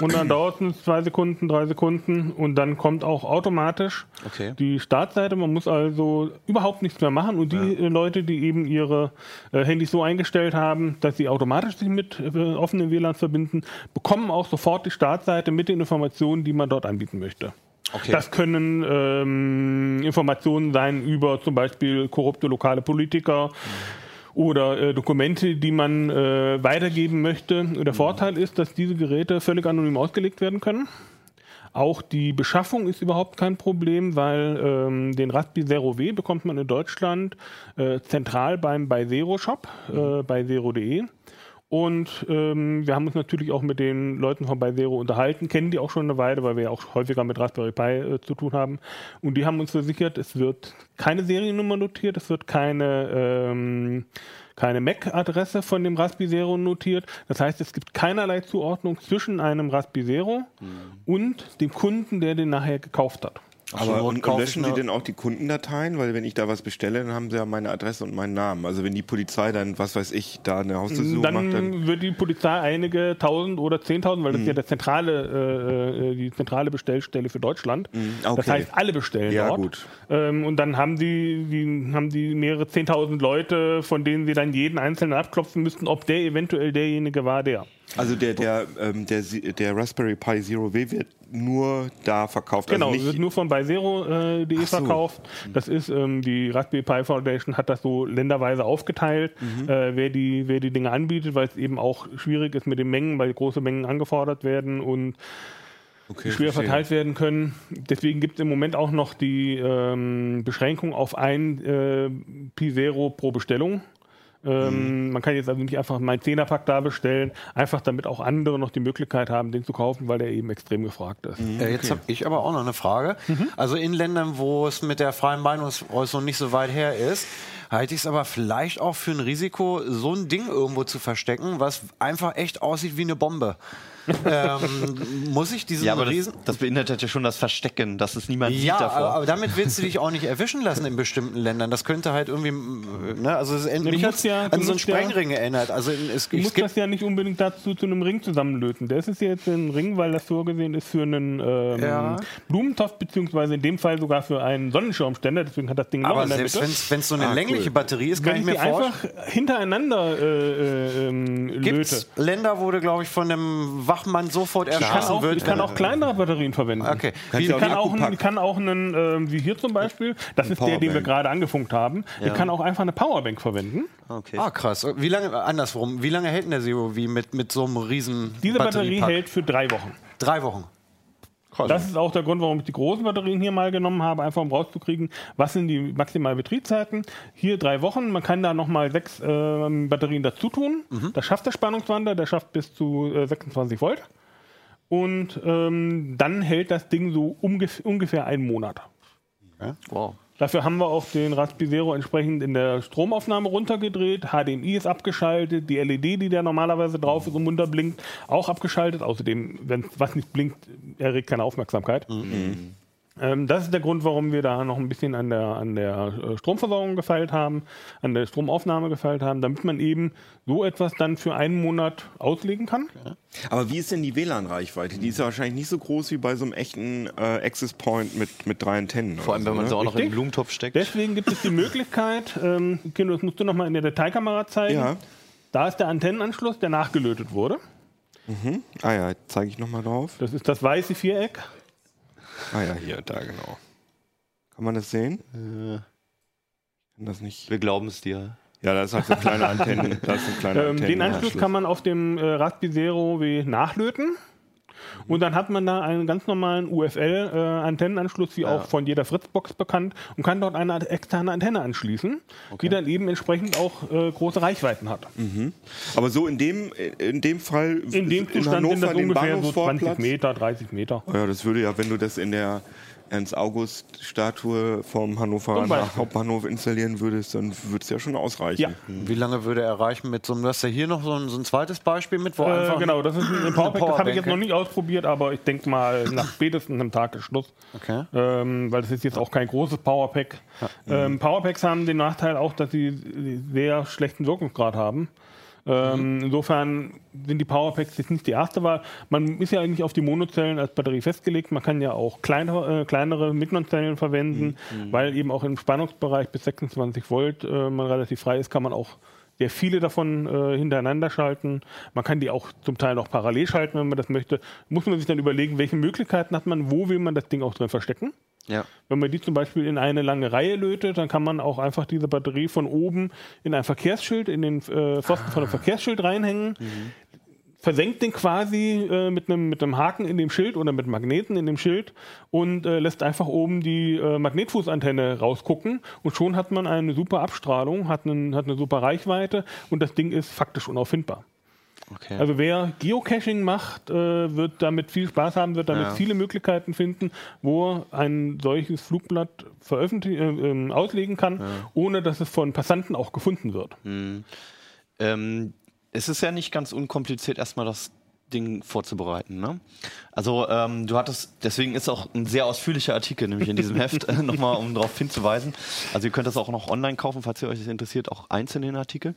Speaker 5: Und dann dauert es zwei Sekunden, drei Sekunden und dann kommt auch automatisch
Speaker 1: Okay.
Speaker 5: die Startseite. Man muss also überhaupt nichts mehr machen und die äh, Leute, die eben ihre äh, Handys so eingestellt haben, dass sie automatisch sich mit äh, offenen WLANs verbinden, bekommen auch sofort die Startseite mit den Informationen, die man dort anbieten möchte.
Speaker 1: Okay.
Speaker 5: Das können ähm, Informationen sein über zum Beispiel korrupte lokale Politiker oder äh, Dokumente, die man äh, weitergeben möchte. Der Vorteil ist, dass diese Geräte völlig anonym ausgelegt werden können. Auch die Beschaffung ist überhaupt kein Problem, weil ähm, den Raspberry Zero W bekommt man in Deutschland äh, zentral beim bei Zero Shop, äh, bei zero.de. Und ähm, wir haben uns natürlich auch mit den Leuten von Zero unterhalten, kennen die auch schon eine Weile, weil wir ja auch häufiger mit Raspberry Pi äh, zu tun haben. Und die haben uns versichert, es wird keine Seriennummer notiert, es wird keine, ähm, keine MAC-Adresse von dem Raspberry Zero notiert. Das heißt, es gibt keinerlei Zuordnung zwischen einem Raspberry Zero und dem Kunden, der den nachher gekauft hat.
Speaker 3: Aber
Speaker 4: Not
Speaker 3: und, und löschen die
Speaker 4: eine-
Speaker 3: denn auch die Kundendateien? Weil wenn ich da was bestelle, dann haben sie ja meine Adresse und meinen Namen. Also wenn die Polizei dann, was weiß ich, da eine Hausdurchsuchung
Speaker 5: Dann,
Speaker 3: macht, dann...
Speaker 5: wird die Polizei einige tausend oder zehntausend, weil das ist
Speaker 3: Mhm.
Speaker 5: ja der zentrale, äh, äh, die zentrale Bestellstelle für Deutschland. Das
Speaker 3: okay.
Speaker 5: heißt, alle bestellen
Speaker 3: Ja,
Speaker 5: dort.
Speaker 3: gut.
Speaker 5: Ähm, und dann haben die, die, haben die mehrere zehntausend Leute, von denen sie dann jeden einzelnen abklopfen müssten, ob der eventuell derjenige war, der.
Speaker 3: Also der, der, ähm, der, der Raspberry Pi Zero W wird nur da verkauft.
Speaker 5: Genau,
Speaker 3: also
Speaker 5: wird nur von Bizero.de äh,
Speaker 3: Ach so.
Speaker 5: verkauft. Das ist ähm, die Raspberry Pi Foundation hat das so länderweise aufgeteilt,
Speaker 3: Mhm.
Speaker 5: äh, wer die wer die Dinge anbietet, weil es eben auch schwierig ist mit den Mengen, weil große Mengen angefordert werden und
Speaker 3: okay,
Speaker 5: schwer
Speaker 3: verstehe.
Speaker 5: verteilt werden können. Deswegen gibt es im Moment auch noch die ähm, Beschränkung auf ein äh, Pi Zero pro Bestellung. Ähm, Man kann jetzt also nicht einfach meinen Zehnerpack da bestellen, einfach damit auch andere noch die Möglichkeit haben, den zu kaufen, weil der eben extrem gefragt ist.
Speaker 4: Äh, jetzt habe ich aber auch noch eine Frage. Also in Ländern, wo es mit der freien Meinungsäußerung nicht so weit her ist, halte ich es aber vielleicht auch für ein Risiko, so ein Ding irgendwo zu verstecken, was einfach echt aussieht wie eine Bombe. Ähm, muss ich diesen
Speaker 1: Ja, aber das,
Speaker 4: Riesen...
Speaker 1: das beinhaltet ja schon das Verstecken, dass es niemand
Speaker 4: Ja,
Speaker 1: sieht
Speaker 4: aber,
Speaker 1: davor.
Speaker 4: aber damit willst du dich auch nicht erwischen lassen in bestimmten Ländern. Das könnte halt irgendwie, ne, also es mich
Speaker 5: musst
Speaker 4: hat's
Speaker 5: ja-
Speaker 4: an so einen
Speaker 5: musst ja-
Speaker 4: Sprengring erinnert. Also es,
Speaker 5: Du musst das ja nicht unbedingt dazu zu einem Ring zusammenlöten. Das ist jetzt ein Ring, weil das vorgesehen ist für einen ähm,
Speaker 4: Ja.
Speaker 5: Blumentopf, beziehungsweise in dem Fall sogar für einen Sonnenschirmständer. Deswegen hat das Ding noch
Speaker 4: aber selbst wenn es so eine
Speaker 3: Ah,
Speaker 4: längliche
Speaker 3: cool.
Speaker 4: Batterie ist, kann
Speaker 5: Wenn
Speaker 4: ich mir vorstellen.
Speaker 5: einfach hintereinander äh, äh, ähm,
Speaker 4: Gibt
Speaker 5: löte.
Speaker 4: es Länder, wo du, glaube ich, von einem Wachmann sofort
Speaker 5: Ich kann,
Speaker 4: erschossen
Speaker 5: auch,
Speaker 4: wird?
Speaker 5: ich kann auch kleinere Batterien verwenden.
Speaker 4: Okay.
Speaker 3: Kannst
Speaker 5: Ich
Speaker 3: ja auch
Speaker 5: kann auch, einen, ich kann auch einen, ähm, wie hier zum Beispiel, das ist der, den wir gerade angefunkt haben. Ich kann auch einfach eine Powerbank verwenden.
Speaker 1: Okay.
Speaker 4: Ah, krass. Wie lange, andersrum, wie lange hält denn der Zero wie mit, mit so einem riesen
Speaker 5: Diese Batterie hält für drei Wochen.
Speaker 4: Drei Wochen.
Speaker 5: Das ist auch der Grund, warum ich die großen Batterien hier mal genommen habe, einfach um rauszukriegen, was sind die maximalen Betriebszeiten. Hier drei Wochen, man kann da nochmal sechs ähm, Batterien dazu tun. Das schafft der Spannungswandler, der schafft bis zu äh, 26 Volt. Und ähm, dann hält das Ding so ungef ungefähr einen Monat.
Speaker 1: Wow.
Speaker 5: Dafür haben wir auch den Raspberry Zero entsprechend in der Stromaufnahme runtergedreht. HDMI ist abgeschaltet, die LED, die da normalerweise drauf ist und munter blinkt, auch abgeschaltet. Außerdem, wenn was nicht blinkt, erregt keine Aufmerksamkeit. Ähm, das ist der Grund, warum wir da noch ein bisschen an der, an der äh, Stromversorgung gefeilt haben, an der Stromaufnahme gefeilt haben, damit man eben so etwas dann für einen Monat auslegen kann.
Speaker 3: Aber wie ist denn die WLAN-Reichweite? Die ist ja wahrscheinlich nicht so groß wie bei so einem echten äh, Access Point mit, mit drei Antennen.
Speaker 1: Vor allem,
Speaker 3: oder
Speaker 1: wenn man
Speaker 3: so,
Speaker 1: sie
Speaker 3: ne?
Speaker 1: auch noch in den
Speaker 5: Richtig.
Speaker 1: Blumentopf steckt.
Speaker 5: Deswegen gibt es die Möglichkeit, ähm, Kino, das musst du nochmal in der Dateikamera zeigen.
Speaker 3: Ja.
Speaker 5: Da ist der Antennenanschluss, der nachgelötet wurde.
Speaker 3: Ah ja, zeige ich nochmal drauf.
Speaker 5: Das ist das weiße Viereck.
Speaker 3: Ah ja, hier, da genau. Kann man das sehen? Kann das nicht.
Speaker 1: Wir glauben es dir.
Speaker 3: Ja, da ist halt so kleine Antennen. Da ist ein kleiner
Speaker 5: Ähm, den Anschluss kann man auf dem äh, Raspberry Zero W nachlöten. Und dann hat man da einen ganz normalen UFL-Antennenanschluss, wie auch von jeder Fritzbox bekannt, und kann dort eine externe Antenne anschließen, die dann eben entsprechend auch äh, große Reichweiten hat.
Speaker 3: Aber so in dem, in dem Fall.
Speaker 5: In dem Zustand sind das ungefähr so 20 Meter, 30 Meter.
Speaker 3: Ja, das würde ja, wenn du das in der Ernst-August-Statue vom Hannoveraner
Speaker 5: Beispiel.
Speaker 3: Hauptbahnhof installieren würdest, dann würde es ja schon ausreichen.
Speaker 5: Ja.
Speaker 4: Wie lange würde er reichen mit so einem, du hast ja hier noch so ein, so ein zweites Beispiel mit, wo
Speaker 5: Äh,
Speaker 4: einfach...
Speaker 5: genau, das ist ein Powerpack, das habe ich jetzt noch nicht ausprobiert, aber ich denke mal, nach spätestens einem Tag ist Schluss.
Speaker 4: Okay.
Speaker 5: Ähm, weil das ist jetzt auch kein großes Powerpack. Ähm, Powerpacks haben den Nachteil auch, dass sie sehr schlechten Wirkungsgrad haben. Ähm, Insofern sind die Powerpacks jetzt nicht die erste Wahl. Man ist ja eigentlich auf die Monozellen als Batterie festgelegt. Man kann ja auch kleinere, äh, kleinere Mitnonzellen verwenden, weil eben auch im Spannungsbereich bis 26 Volt äh, man relativ frei ist, kann man auch sehr viele davon äh, hintereinander schalten. Man kann die auch zum Teil noch parallel schalten, wenn man das möchte. Muss man sich dann überlegen, welche Möglichkeiten hat man, wo will man das Ding auch drin verstecken.
Speaker 1: Ja.
Speaker 5: Wenn man die zum Beispiel in eine lange Reihe lötet, dann kann man auch einfach diese Batterie von oben in ein Verkehrsschild, in den äh, Pfosten von einem Verkehrsschild reinhängen. Versenkt den quasi äh, mit einem mit einem Haken in dem Schild oder mit Magneten in dem Schild und äh, lässt einfach oben die äh, Magnetfußantenne rausgucken und schon hat man eine super Abstrahlung, hat, einen, hat eine super Reichweite und das Ding ist faktisch unauffindbar.
Speaker 1: Okay.
Speaker 5: Also wer Geocaching macht, äh, wird damit viel Spaß haben, wird damit
Speaker 1: Ja.
Speaker 5: viele Möglichkeiten finden, wo ein solches Flugblatt veröffentlichen, äh, ähm, auslegen kann, ohne dass es von Passanten auch gefunden wird.
Speaker 1: ähm, es ist ja nicht ganz unkompliziert, erstmal das Ding vorzubereiten. Ne? Also ähm, du hattest, deswegen ist auch ein sehr ausführlicher Artikel, nämlich in diesem Heft, äh, nochmal, um darauf hinzuweisen. Also ihr könnt das auch noch online kaufen, falls ihr euch das interessiert, auch einzeln den Artikel.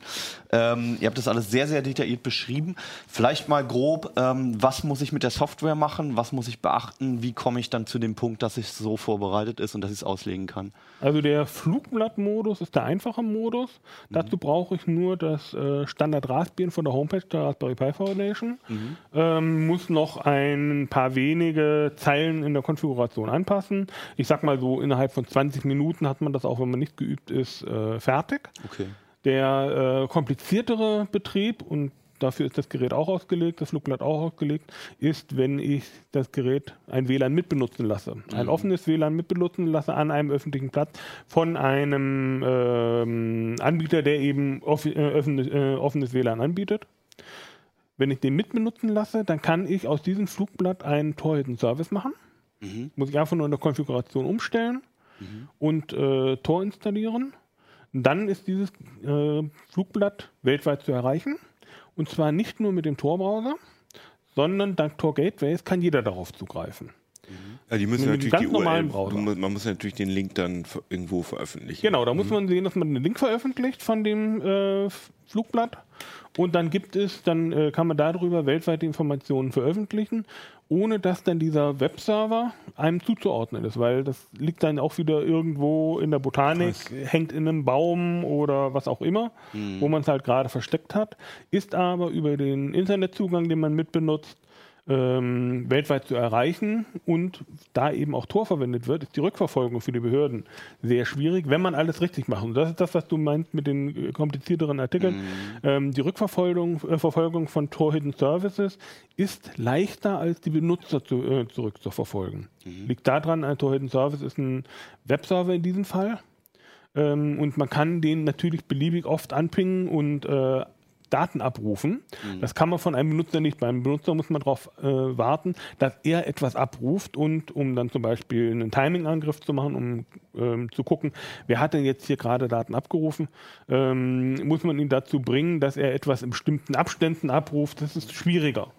Speaker 1: Ähm, ihr habt das alles sehr, sehr detailliert beschrieben. Vielleicht mal grob, ähm, was muss ich mit der Software machen, was muss ich beachten, wie komme ich dann zu dem Punkt, dass es so vorbereitet ist und dass ich es auslegen kann.
Speaker 5: Also der Flugblattmodus ist der einfache Modus. Mhm. Dazu brauche ich nur das äh, Standard Raspbian von der Homepage der Raspberry Pi Foundation. Mhm. Ähm, muss noch ein paar wenige Zeilen in der Konfiguration anpassen. Ich sag mal so, innerhalb von 20 Minuten hat man das auch, wenn man nicht geübt ist, äh, fertig.
Speaker 1: Okay.
Speaker 5: Der äh, kompliziertere Betrieb und dafür ist das Gerät auch ausgelegt, das Flugblatt auch ausgelegt, ist, wenn ich das Gerät ein WLAN mitbenutzen lasse. Ein mhm. offenes WLAN mitbenutzen lasse an einem öffentlichen Platz von einem ähm, Anbieter, der eben off äh, offenes, äh, offenes WLAN anbietet. Wenn ich den mitbenutzen lasse, dann kann ich aus diesem Flugblatt einen Tor-Hidden-Service machen. Mhm. Muss ich einfach nur in der Konfiguration umstellen mhm. und äh, Tor installieren. Dann ist dieses äh, Flugblatt weltweit zu erreichen. Und zwar nicht nur mit dem Tor-Browser, sondern dank Tor-Gateways kann jeder darauf zugreifen.
Speaker 3: Ja, die müssen natürlich die URL, man muss natürlich den Link dann irgendwo veröffentlichen.
Speaker 5: Genau, da muss mhm. man sehen, dass man den Link veröffentlicht von dem äh, Flugblatt und dann gibt es, dann äh, kann man darüber weltweit die Informationen veröffentlichen, ohne dass dann dieser Webserver einem zuzuordnen ist, weil das liegt dann auch wieder irgendwo in der Botanik, Krass. hängt in einem Baum oder was auch immer, mhm. wo man es halt gerade versteckt hat, ist aber über den Internetzugang, den man mitbenutzt, ähm, weltweit zu erreichen und da eben auch Tor verwendet wird, ist die Rückverfolgung für die Behörden sehr schwierig, wenn man alles richtig macht. Und das ist das, was du meinst mit den komplizierteren Artikeln. Mhm. Ähm, die Rückverfolgung äh, Verfolgung von Tor Hidden Services ist leichter als die Benutzer zu, äh, zurückzuverfolgen. Mhm. Liegt daran, ein Tor Hidden Service ist ein Webserver in diesem Fall. Ähm, und man kann den natürlich beliebig oft anpingen und äh, Daten abrufen. Mhm. Das kann man von einem Benutzer nicht. Beim Benutzer muss man darauf äh, warten, dass er etwas abruft und um dann zum Beispiel einen Timing-Angriff zu machen, um ähm, zu gucken, wer hat denn jetzt hier gerade Daten abgerufen, ähm, muss man ihn dazu bringen, dass er etwas in bestimmten Abständen abruft. Das ist schwieriger.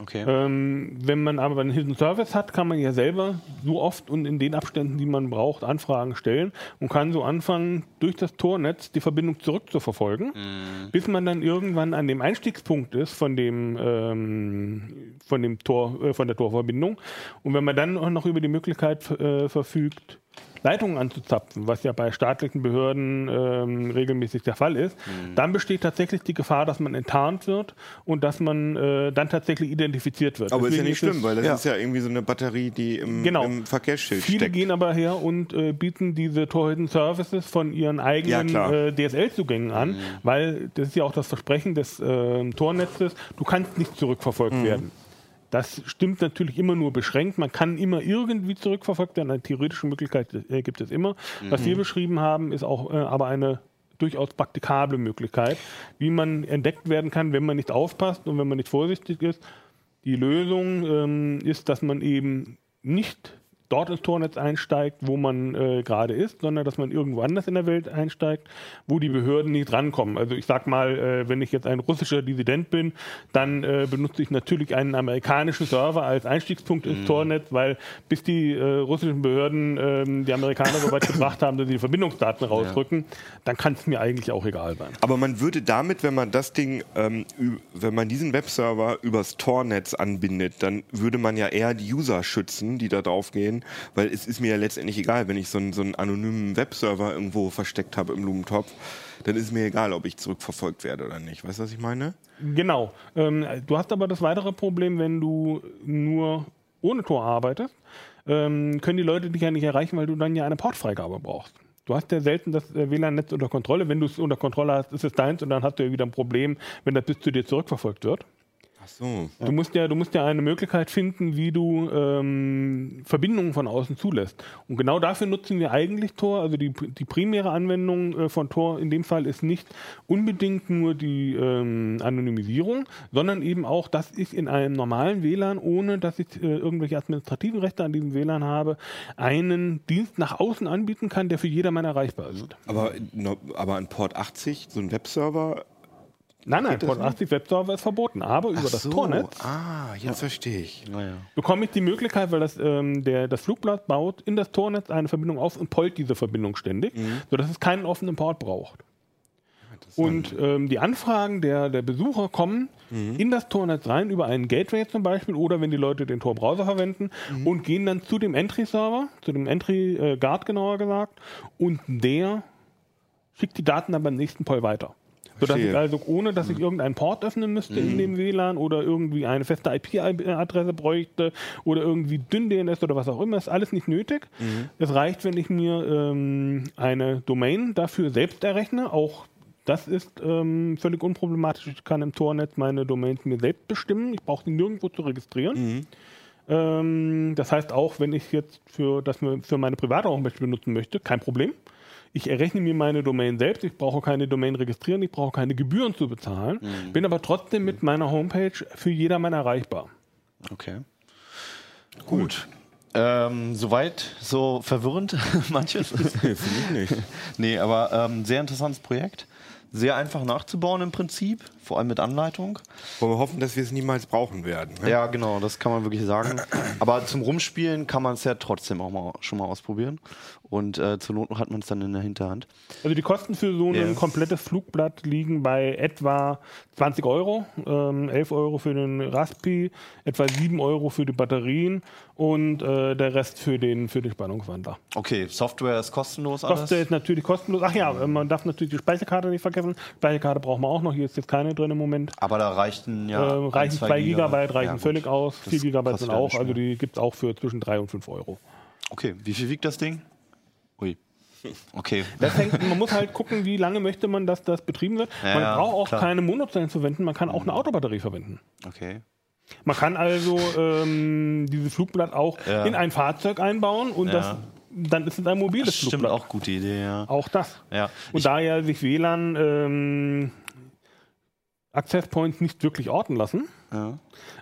Speaker 1: Okay.
Speaker 5: Ähm, wenn man aber einen Hidden Service hat, kann man ja selber so oft und in den Abständen, die man braucht, Anfragen stellen und kann so anfangen, durch das Tornetz die Verbindung zurückzuverfolgen, mhm. bis man dann irgendwann an dem Einstiegspunkt ist von dem, ähm, von dem Tor, äh, von der Torverbindung. Und wenn man dann auch noch über die Möglichkeit äh, verfügt, Leitungen anzuzapfen, was ja bei staatlichen Behörden ähm, regelmäßig der Fall ist, mhm. dann besteht tatsächlich die Gefahr, dass man enttarnt wird und dass man äh, dann tatsächlich identifiziert wird.
Speaker 3: Aber Deswegen ist ja nicht schlimm, weil das ja. ist ja irgendwie so eine Batterie, die im, genau. im Verkehrsschild
Speaker 5: Viele
Speaker 3: steckt.
Speaker 5: gehen aber her und äh, bieten diese Torhidden Services von ihren eigenen ja, äh, DSL-Zugängen an, mhm. weil das ist ja auch das Versprechen des äh, Tornetzes, du kannst nicht zurückverfolgt mhm. werden. Das stimmt natürlich immer nur beschränkt. Man kann immer irgendwie zurückverfolgt werden. Eine theoretische Möglichkeit äh, gibt es immer. Mhm. Was wir beschrieben haben, ist auch äh, aber eine durchaus praktikable Möglichkeit, wie man entdeckt werden kann, wenn man nicht aufpasst und wenn man nicht vorsichtig ist. Die Lösung ähm, ist, dass man eben nicht dort ins Tornetz einsteigt, wo man äh, gerade ist, sondern dass man irgendwo anders in der Welt einsteigt, wo die Behörden nicht rankommen. Also ich sag mal, äh, wenn ich jetzt ein russischer Dissident bin, dann äh, benutze ich natürlich einen amerikanischen Server als Einstiegspunkt ins mhm. Tornetz, weil bis die äh, russischen Behörden ähm, die Amerikaner so weit gebracht haben, dass sie die Verbindungsdaten rausrücken, ja. dann kann es mir eigentlich auch egal sein.
Speaker 3: Aber man würde damit, wenn man das Ding, ähm, wenn man diesen Webserver übers Tornetz anbindet, dann würde man ja eher die User schützen, die da drauf gehen, weil es ist mir ja letztendlich egal, wenn ich so einen, so einen anonymen Webserver irgendwo versteckt habe im Blumentopf, dann ist mir egal, ob ich zurückverfolgt werde oder nicht. Weißt du, was ich meine?
Speaker 5: Genau. Ähm, du hast aber das weitere Problem, wenn du nur ohne Tor arbeitest, ähm, können die Leute dich ja nicht erreichen, weil du dann ja eine Portfreigabe brauchst. Du hast ja selten das äh, WLAN-Netz unter Kontrolle. Wenn du es unter Kontrolle hast, ist es deins und dann hast du ja wieder ein Problem, wenn das bis zu dir zurückverfolgt wird. Ach so. Du musst ja, du musst ja eine Möglichkeit finden, wie du ähm, Verbindungen von außen zulässt. Und genau dafür nutzen wir eigentlich Tor. Also die, die primäre Anwendung äh, von Tor in dem Fall ist nicht unbedingt nur die ähm, Anonymisierung, sondern eben auch, dass ich in einem normalen WLAN, ohne dass ich äh, irgendwelche administrativen Rechte an diesem WLAN habe, einen Dienst nach außen anbieten kann, der für jedermann erreichbar ist.
Speaker 3: Aber, aber an Port 80, so ein Webserver,
Speaker 5: Nein, nein, Port 80 Webserver ist verboten, aber über das Tornetz
Speaker 3: Ah, jetzt verstehe ich.
Speaker 1: Naja.
Speaker 5: bekomme ich die Möglichkeit, weil das, ähm, der, das Flugblatt baut in das Tornetz eine Verbindung auf und pollt diese Verbindung ständig, sodass es keinen offenen Port braucht. Und ähm, die Anfragen der, der Besucher kommen in das Tornetz rein über einen Gateway zum Beispiel oder wenn die Leute den Tor-Browser verwenden und gehen dann zu dem Entry-Server, zu dem Entry-Guard genauer gesagt und der schickt die Daten dann beim nächsten Poll weiter. Sodass ich also, ohne dass ich irgendeinen Port öffnen müsste in dem WLAN oder irgendwie eine feste IP-Adresse bräuchte oder irgendwie dünn DNS oder was auch immer, ist alles nicht nötig. Es reicht, wenn ich mir ähm, eine Domain dafür selbst errechne. Auch das ist ähm, völlig unproblematisch. Ich kann im Tornetz meine Domains mir selbst bestimmen. Ich brauche die nirgendwo zu registrieren. Ähm, das heißt auch, wenn ich jetzt für das für meine private Homepage benutzen möchte, kein Problem. Ich errechne mir meine Domain selbst, ich brauche keine Domain registrieren, ich brauche keine Gebühren zu bezahlen, bin aber trotzdem mit meiner Homepage für jedermann erreichbar.
Speaker 1: Okay. Gut. Ähm, soweit, so verwirrend manches.
Speaker 3: Finde ich nicht.
Speaker 1: nee, aber ähm, sehr interessantes Projekt. Sehr einfach nachzubauen im Prinzip, vor allem mit Anleitung.
Speaker 3: Wollen wir hoffen, dass wir es niemals brauchen werden. Ne?
Speaker 1: Ja, genau, das kann man wirklich sagen. Aber zum Rumspielen kann man es ja trotzdem auch mal schon mal ausprobieren. Und äh, zur Not hat man es dann in der Hinterhand.
Speaker 5: Also die Kosten für so ein
Speaker 1: Ja.
Speaker 5: komplettes Flugblatt liegen bei etwa 20 Euro, ähm, 11 Euro für den Raspi, etwa 7 Euro für die Batterien und äh, der Rest für den, für den Spannungswandler.
Speaker 1: Okay, Software ist kostenlos alles.
Speaker 5: Software ist natürlich kostenlos. Ach ja, man darf natürlich die Speicherkarte nicht vergessen. Speicherkarte braucht man auch noch. Hier ist jetzt keine drin im Moment.
Speaker 1: aber da reichten ja.
Speaker 5: äh, reichen
Speaker 1: zwei
Speaker 5: 2 Gigabyte, reichen
Speaker 1: Ja,
Speaker 5: völlig aus.
Speaker 1: Das
Speaker 5: 4 Gigabyte sind auch. Also die gibt es auch für zwischen 3 und 5 Euro.
Speaker 1: Okay, wie viel wiegt das Ding? Ui. Okay.
Speaker 5: Das hängt, man muss halt gucken, wie lange möchte man, dass das betrieben wird.
Speaker 1: Ja,
Speaker 5: man braucht auch
Speaker 1: klar.
Speaker 5: keine Monozellen verwenden, man kann auch eine Autobatterie verwenden.
Speaker 1: Okay.
Speaker 5: Man kann also ähm, dieses Flugblatt auch
Speaker 1: Ja.
Speaker 5: in ein Fahrzeug einbauen und
Speaker 1: Ja.
Speaker 5: das, dann ist es ein mobiles
Speaker 1: Das stimmt
Speaker 5: Flugblatt.
Speaker 1: auch gute Idee, ja.
Speaker 5: Auch das.
Speaker 1: Ja.
Speaker 5: Und
Speaker 1: Ich-
Speaker 5: da ja sich WLAN ähm, Access Points nicht wirklich orten lassen,
Speaker 1: ja.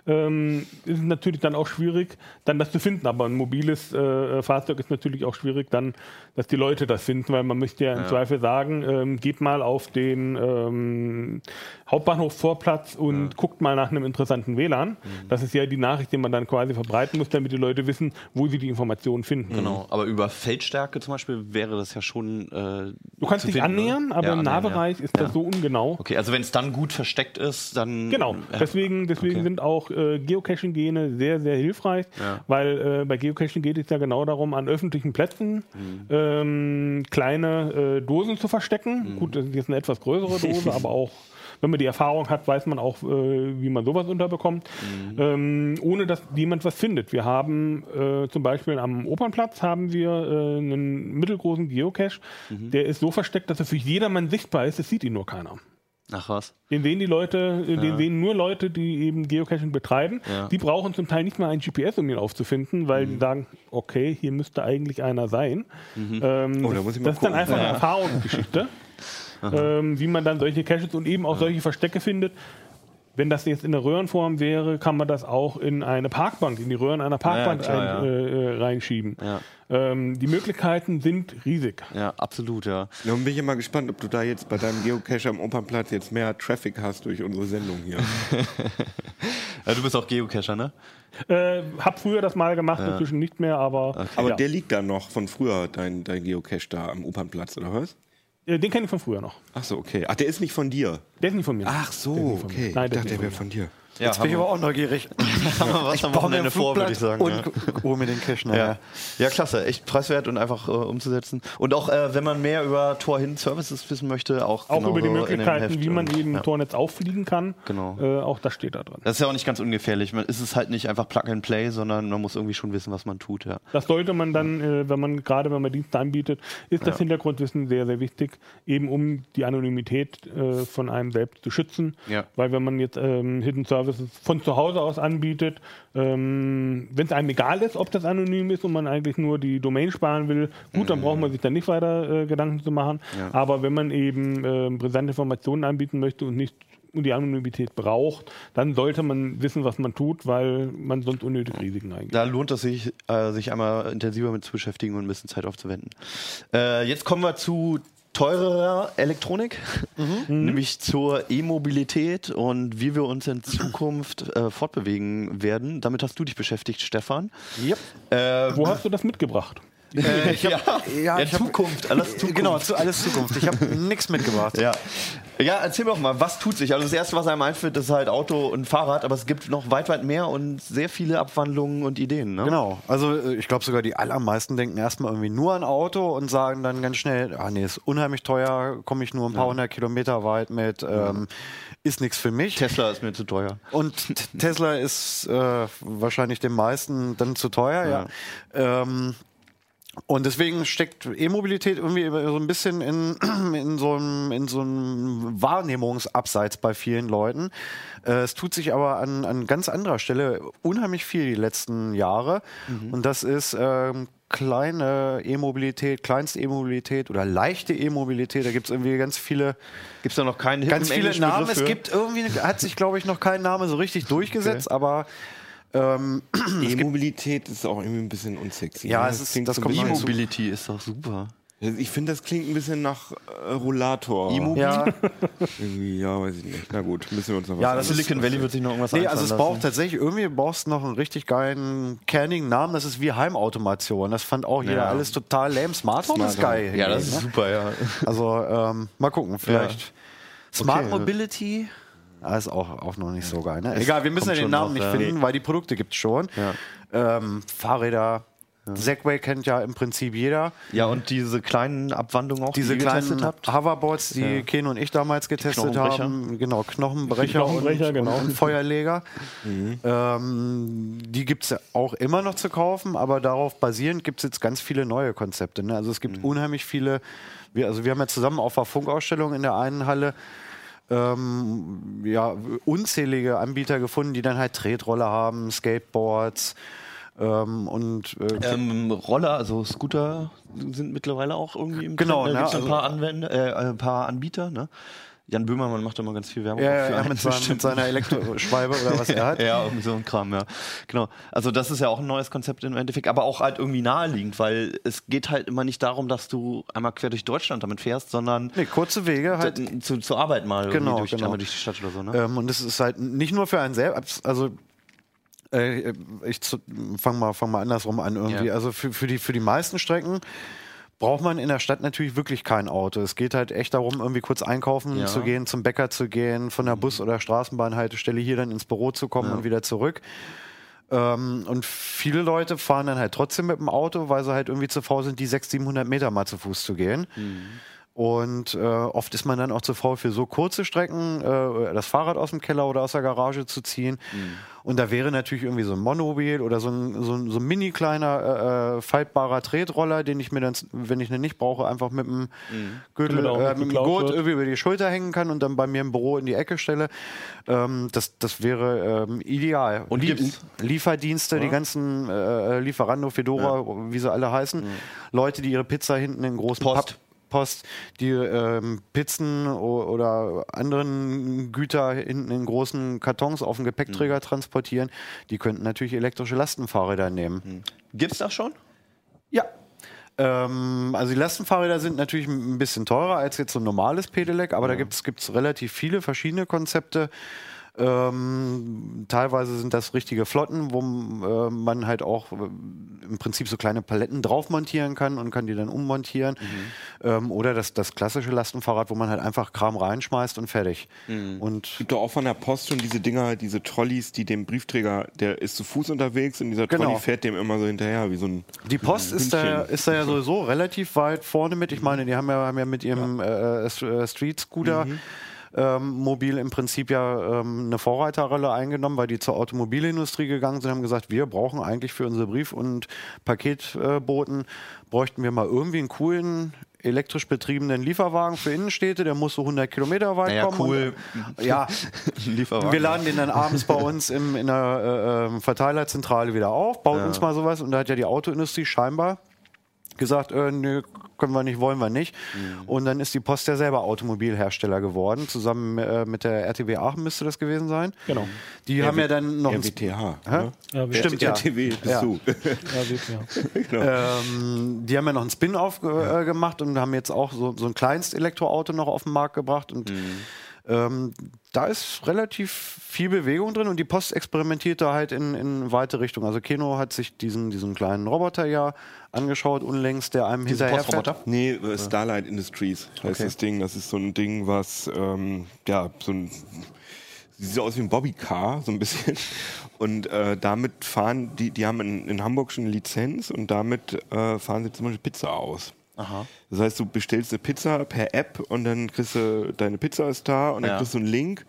Speaker 5: Ähm, ist es natürlich dann auch schwierig, dann das zu finden. Aber ein mobiles äh, Fahrzeug ist natürlich auch schwierig, dann, dass die Leute das finden, weil man möchte ja im Zweifel sagen, ähm, geht mal auf den ähm, Hauptbahnhofvorplatz und guckt mal nach einem interessanten WLAN.
Speaker 1: Mhm.
Speaker 5: Das ist ja die Nachricht, die man dann quasi verbreiten muss, damit die Leute wissen, wo sie die Informationen finden.
Speaker 1: Genau, aber über Feldstärke zum Beispiel wäre das ja schon. Äh,
Speaker 5: Du kannst dich
Speaker 1: finden,
Speaker 5: annähern,
Speaker 1: oder?
Speaker 5: aber
Speaker 1: Ja,
Speaker 5: im Nahbereich
Speaker 1: ja.
Speaker 5: ist das
Speaker 1: Ja.
Speaker 5: so ungenau.
Speaker 1: Okay, also wenn es dann gut versteckt ist, dann.
Speaker 5: Genau,
Speaker 1: Ja.
Speaker 5: deswegen, deswegen
Speaker 1: Okay.
Speaker 5: sind auch äh, Geocaching-Gene sehr, sehr hilfreich,
Speaker 1: Ja.
Speaker 5: weil äh, bei Geocaching geht es ja genau darum, an öffentlichen Plätzen
Speaker 1: Mhm.
Speaker 5: ähm, kleine äh, Dosen zu verstecken.
Speaker 1: Mhm.
Speaker 5: Gut, das ist jetzt eine etwas größere Dose, aber auch, wenn man die Erfahrung hat, weiß man auch, äh, wie man sowas unterbekommt,
Speaker 1: Mhm.
Speaker 5: ähm, ohne dass jemand was findet. Wir haben äh, zum Beispiel am Opernplatz haben wir äh, einen mittelgroßen Geocache,
Speaker 1: Mhm.
Speaker 5: der ist so versteckt, dass er für jedermann sichtbar ist, es sieht ihn nur keiner.
Speaker 1: Ach was.
Speaker 5: Den sehen die Leute, äh, den sehen nur Leute, die eben Geocaching betreiben.
Speaker 1: Ja.
Speaker 5: Die brauchen zum Teil nicht mal ein GPS, um ihn aufzufinden, weil
Speaker 1: Mhm.
Speaker 5: die sagen, okay, hier müsste eigentlich einer sein.
Speaker 1: Mhm.
Speaker 5: Ähm,
Speaker 3: Oh, da
Speaker 5: das
Speaker 3: muss ich mal
Speaker 5: das ist dann
Speaker 3: gucken.
Speaker 5: einfach eine Erfahrungsgeschichte, ähm, wie man dann solche Caches und eben auch solche Verstecke findet. Wenn das jetzt in der Röhrenform wäre, kann man das auch in eine Parkbank, in die Röhren einer Parkbank
Speaker 1: klar,
Speaker 5: ein,
Speaker 1: ja.
Speaker 5: äh, äh, reinschieben.
Speaker 1: Ja.
Speaker 5: Ähm, die Möglichkeiten sind riesig.
Speaker 1: Ja, absolut, ja.
Speaker 3: Nun bin ich ja mal gespannt, ob du da jetzt bei deinem Geocache am Opernplatz jetzt mehr Traffic hast durch unsere Sendung hier.
Speaker 1: ja. Du bist auch Geocacher, ne?
Speaker 5: Äh, hab früher das mal gemacht, inzwischen nicht mehr, aber,
Speaker 3: Aber
Speaker 5: ja.
Speaker 3: der liegt da noch von früher, dein, dein Geocache da am Opernplatz, oder was?
Speaker 5: Äh, den kenne ich von früher noch.
Speaker 3: Ach so, okay. Ach, der ist nicht von dir.
Speaker 5: Der ist nicht von mir.
Speaker 3: Ach so, okay.
Speaker 5: Nein,
Speaker 3: ich dachte, der wäre von dir.
Speaker 1: Ja,
Speaker 4: Jetzt bin ich aber auch neugierig.
Speaker 1: haben wir was am
Speaker 4: baue mir
Speaker 1: Wochenende vor, würde ich sagen.
Speaker 4: und
Speaker 1: ja.
Speaker 4: hole mir den Cache
Speaker 1: Ja.
Speaker 4: nachher.
Speaker 1: ja, klasse. Echt preiswert und einfach äh, umzusetzen. Und auch, äh, wenn man mehr über Tor hin Services wissen möchte, auch,
Speaker 5: Auch über die Möglichkeiten, wie man eben
Speaker 1: ja.
Speaker 5: Tornetz auffliegen kann.
Speaker 1: Genau.
Speaker 5: Äh, auch das steht da drin.
Speaker 1: Das ist ja auch nicht ganz ungefährlich. Man ist es halt nicht einfach Plug and Play, sondern man muss irgendwie schon wissen, was man tut. Ja.
Speaker 5: Das sollte man dann, äh, wenn man gerade wenn man Dienste anbietet, ist das Hintergrundwissen sehr, sehr wichtig, eben um die Anonymität äh, von einem selbst zu schützen.
Speaker 1: Ja.
Speaker 5: Weil wenn man jetzt ähm, Hidden Services von zu Hause aus anbietet, ähm, wenn es einem egal ist, ob das anonym ist und man eigentlich nur die Domain sparen will, gut, dann braucht man sich dann nicht weiter äh, Gedanken zu machen. Aber wenn man eben ähm, brisante Informationen anbieten möchte und nicht und die Anonymität braucht, dann sollte man wissen, was man tut, weil man sonst unnötig Risiken eingeht.
Speaker 1: Da lohnt es sich, äh, sich einmal intensiver mit zu beschäftigen und ein bisschen Zeit aufzuwenden. Äh, jetzt kommen wir zu teurerer Elektronik, nämlich zur E-Mobilität und wie wir uns in Zukunft äh, fortbewegen werden. Damit hast du dich beschäftigt, Stefan.
Speaker 4: Yep.
Speaker 1: Äh,
Speaker 5: Wo hast du das mitgebracht?
Speaker 4: Äh, ich hab,
Speaker 1: ja,
Speaker 4: ich hab-
Speaker 1: Zukunft, alles Zukunft.
Speaker 4: Genau, zu, alles Zukunft. Ich habe nichts mitgebracht.
Speaker 1: Ja. ja, erzähl mir doch mal, was tut sich? Also das Erste, was einem einfällt, ist halt Auto und Fahrrad, aber es gibt noch weit, weit mehr und sehr viele Abwandlungen und Ideen. Ne?
Speaker 4: Genau, also äh, ich glaube sogar die allermeisten denken erstmal irgendwie nur an Auto und sagen dann ganz schnell, ah nee, ist unheimlich teuer, komme ich nur ein paar hundert Kilometer weit mit, ähm, ist nichts für mich.
Speaker 1: Tesla ist mir zu teuer.
Speaker 4: Und Tesla ist äh, wahrscheinlich den meisten dann zu teuer, ja. Ähm, und deswegen steckt E-Mobilität irgendwie so ein bisschen in, in, so einem, in so einem Wahrnehmungsabseits bei vielen Leuten. Äh, es tut sich aber an, an ganz anderer Stelle unheimlich viel die letzten Jahre. Und das ist ähm, kleine E-Mobilität, kleinste E-Mobilität oder leichte E-Mobilität. Da gibt es irgendwie ganz viele
Speaker 1: Gibt es da noch keinen
Speaker 4: ganz viele Namen. Es gibt irgendwie, hat sich glaube ich noch kein Name so richtig durchgesetzt, aber ähm,
Speaker 3: E-Mobilität ist auch irgendwie ein bisschen unsexy.
Speaker 4: Ja,
Speaker 3: ne?
Speaker 4: es ist-
Speaker 3: klingt
Speaker 4: das kommt.
Speaker 1: E-Mobility ist doch super.
Speaker 3: Ich finde, das klingt ein bisschen nach äh, Rollator.
Speaker 1: E-Mobil?
Speaker 4: ja,
Speaker 3: Irgendwie, ja, weiß ich nicht. Na gut, müssen wir uns noch was
Speaker 4: Ja, das
Speaker 1: Silicon Valley wird sich noch irgendwas
Speaker 4: nee, also es
Speaker 1: lassen.
Speaker 4: braucht tatsächlich irgendwie brauchst du noch einen richtig geilen kernigen Namen. Das ist wie Heimautomation. Das fand auch jeder
Speaker 1: Ja.
Speaker 4: alles total lame. Smartphone ist
Speaker 3: Smart
Speaker 4: geil.
Speaker 1: Ja, das ist
Speaker 4: ne?
Speaker 1: super, ja.
Speaker 4: Also ähm, mal gucken, vielleicht. Smart
Speaker 1: Okay, ja.
Speaker 4: Mobility. Ah, ist auch, auch noch nicht so geil. Ne? Egal, wir müssen ja den Namen
Speaker 1: noch,
Speaker 4: nicht
Speaker 1: ja.
Speaker 4: finden, weil die Produkte gibt es schon. Ähm, Fahrräder. Segway kennt ja im Prinzip jeder.
Speaker 1: Ja, und diese kleinen Abwandlungen auch,
Speaker 4: Diese
Speaker 1: die ihr
Speaker 4: kleinen
Speaker 1: getestet habt?
Speaker 4: Hoverboards, die Ken und ich damals getestet haben, genau, Knochenbrecher,
Speaker 5: Knochenbrecher,
Speaker 4: und,
Speaker 5: genau.
Speaker 4: und Feuerleger. Ähm, die gibt es auch immer noch zu kaufen, aber darauf basierend gibt es jetzt ganz viele neue Konzepte. Ne? Also es gibt unheimlich viele, wir, also wir haben ja zusammen auf der Funkausstellung in der einen Halle ähm, ja, unzählige Anbieter gefunden, die dann halt Tretroller haben, Skateboards ähm, und äh,
Speaker 1: Ähm, Roller, also Scooter sind mittlerweile auch irgendwie im
Speaker 4: Genau,
Speaker 1: Trend. Da
Speaker 4: ne,
Speaker 1: gibt's ein
Speaker 4: also-
Speaker 1: paar Anwender, äh, ein paar Anbieter, ne? Jan Böhmermann macht immer ganz viel Werbung.
Speaker 4: ja,
Speaker 1: für
Speaker 4: ja, mit, seinem, mit seiner Elektroschwalbe oder was er hat.
Speaker 1: Ja, irgendwie so ein Kram, ja. Genau. Also das ist ja auch ein neues Konzept im Endeffekt, aber auch halt irgendwie naheliegend, weil es geht halt immer nicht darum, dass du einmal quer durch Deutschland damit fährst, sondern
Speaker 4: Nee, kurze Wege halt.
Speaker 1: zu, zur Arbeit mal
Speaker 4: Genau,
Speaker 1: durch,
Speaker 4: genau.
Speaker 1: durch die Stadt oder so, ne?
Speaker 4: Ähm, und es ist halt nicht nur für einen selbst, also äh, ich fange mal, fang mal andersrum an irgendwie.
Speaker 1: Ja.
Speaker 4: Also für, für, die, für die meisten Strecken braucht man in der Stadt natürlich wirklich kein Auto. Es geht halt echt darum, irgendwie kurz einkaufen
Speaker 1: Ja.
Speaker 4: zu gehen, zum Bäcker zu gehen, von der Bus- oder Straßenbahnhaltestelle hier dann ins Büro zu kommen und wieder zurück. Ähm, und viele Leute fahren dann halt trotzdem mit dem Auto, weil sie halt irgendwie zu faul sind, die 600, 700 Meter mal zu Fuß zu gehen. Und äh, oft ist man dann auch zu faul für so kurze Strecken, äh, das Fahrrad aus dem Keller oder aus der Garage zu ziehen. Und da wäre natürlich irgendwie so ein Monobil oder so ein, so ein, so ein mini kleiner äh, äh, faltbarer Tretroller, den ich mir dann, wenn ich ihn nicht brauche, einfach mit dem Gürtel,
Speaker 5: er auch
Speaker 4: äh, mit dem Gurt irgendwie über die Schulter hängen kann und dann bei mir im Büro in die Ecke stelle. Ähm, das, das wäre ähm, ideal.
Speaker 1: Und gibt's?
Speaker 4: Lieferdienste, die ganzen äh, Lieferando, Fedora, wie sie alle heißen. Leute, die ihre Pizza hinten in großen
Speaker 1: Post.
Speaker 4: Papp- Post, die ähm, Pizzen oder anderen Güter hinten in großen Kartons auf dem Gepäckträger transportieren, die könnten natürlich elektrische Lastenfahrräder nehmen.
Speaker 1: Gibt's das schon?
Speaker 4: Ja. Ähm, also die Lastenfahrräder sind natürlich ein bisschen teurer als jetzt so ein normales Pedelec, aber da gibt es relativ viele verschiedene Konzepte. Ähm, teilweise sind das richtige Flotten, wo äh, man halt auch äh, im Prinzip so kleine Paletten drauf montieren kann und kann die dann ummontieren. Ähm, oder das, das klassische Lastenfahrrad, wo man halt einfach Kram reinschmeißt und fertig. Und
Speaker 3: gibt doch auch von der Post schon diese Dinger, diese Trolleys, die dem Briefträger, der ist zu Fuß unterwegs und dieser
Speaker 4: Genau.
Speaker 3: Trolley fährt dem immer so hinterher, wie so ein.
Speaker 4: Die Post ist da, ist da ja sowieso relativ weit vorne mit. Ich meine, die haben ja, haben ja mit ihrem äh, S- äh, Street Scooter. Ähm, Mobil im Prinzip ja ähm, eine Vorreiterrolle eingenommen, weil die zur Automobilindustrie gegangen sind, haben gesagt, wir brauchen eigentlich für unsere Brief- und Paketboten, bräuchten wir mal irgendwie einen coolen elektrisch betriebenen Lieferwagen für Innenstädte, der muss so 100 Kilometer weit
Speaker 1: Naja,
Speaker 4: kommen.
Speaker 1: cool.
Speaker 4: Und, ja,
Speaker 1: Lieferwagen.
Speaker 4: wir laden den dann abends bei uns im, in der äh, ähm, Verteilerzentrale wieder auf, bauen uns mal sowas und da hat ja die Autoindustrie scheinbar gesagt, äh, nö, können wir nicht, wollen wir nicht.
Speaker 1: Mhm.
Speaker 4: Und dann ist die Post ja selber Automobilhersteller geworden. Zusammen äh, mit der RTW Aachen müsste das gewesen sein.
Speaker 5: Genau.
Speaker 4: Die haben ja dann noch ein
Speaker 3: RWTH. Ne?
Speaker 5: Ja, wir-
Speaker 4: Stimmt, ja.
Speaker 3: RTW bist
Speaker 4: Ja.
Speaker 3: du.
Speaker 5: Ja, ja.
Speaker 4: Ähm, die haben ja noch einen Spin-off ge äh, gemacht und haben jetzt auch so, so ein Kleinst-Elektroauto noch auf den Markt gebracht. Und ähm, da ist relativ viel Bewegung drin und die Post experimentiert da halt in, in weite Richtungen. Also Keno hat sich diesen, diesen kleinen Roboter ja angeschaut, unlängst, der einem
Speaker 1: Diese
Speaker 4: hinterher fährt.
Speaker 1: Postroboter?
Speaker 3: Nee, äh, Starlight Industries heißt
Speaker 1: Okay.
Speaker 3: das Ding. Das ist so ein Ding, was, ähm, ja, so ein. Sieht aus wie ein Bobbycar, so ein bisschen. Und äh, damit fahren, die, die haben in, in Hamburg schon eine Lizenz und damit äh, fahren sie zum Beispiel Pizza aus.
Speaker 1: Aha.
Speaker 3: Das heißt, du bestellst eine Pizza per App und dann kriegst du, deine Pizza ist da und dann
Speaker 1: Ja.
Speaker 3: kriegst du einen Link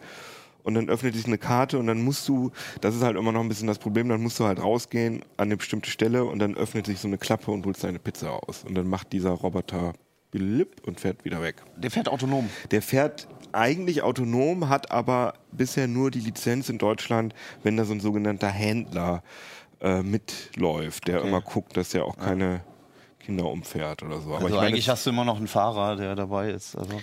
Speaker 3: und dann öffnet sich eine Karte und dann musst du, das ist halt immer noch ein bisschen das Problem, dann musst du halt rausgehen an eine bestimmte Stelle und dann öffnet sich so eine Klappe und holst deine Pizza aus. Und dann macht dieser Roboter und fährt wieder weg.
Speaker 1: Der fährt autonom.
Speaker 3: Der fährt eigentlich autonom, hat aber bisher nur die Lizenz in Deutschland, wenn da so ein sogenannter Händler äh, mitläuft, der immer guckt, dass er auch keine Kinder umfährt oder so. Aber
Speaker 1: Also
Speaker 3: ich meine,
Speaker 1: eigentlich hast du immer noch einen Fahrer, der dabei ist. Also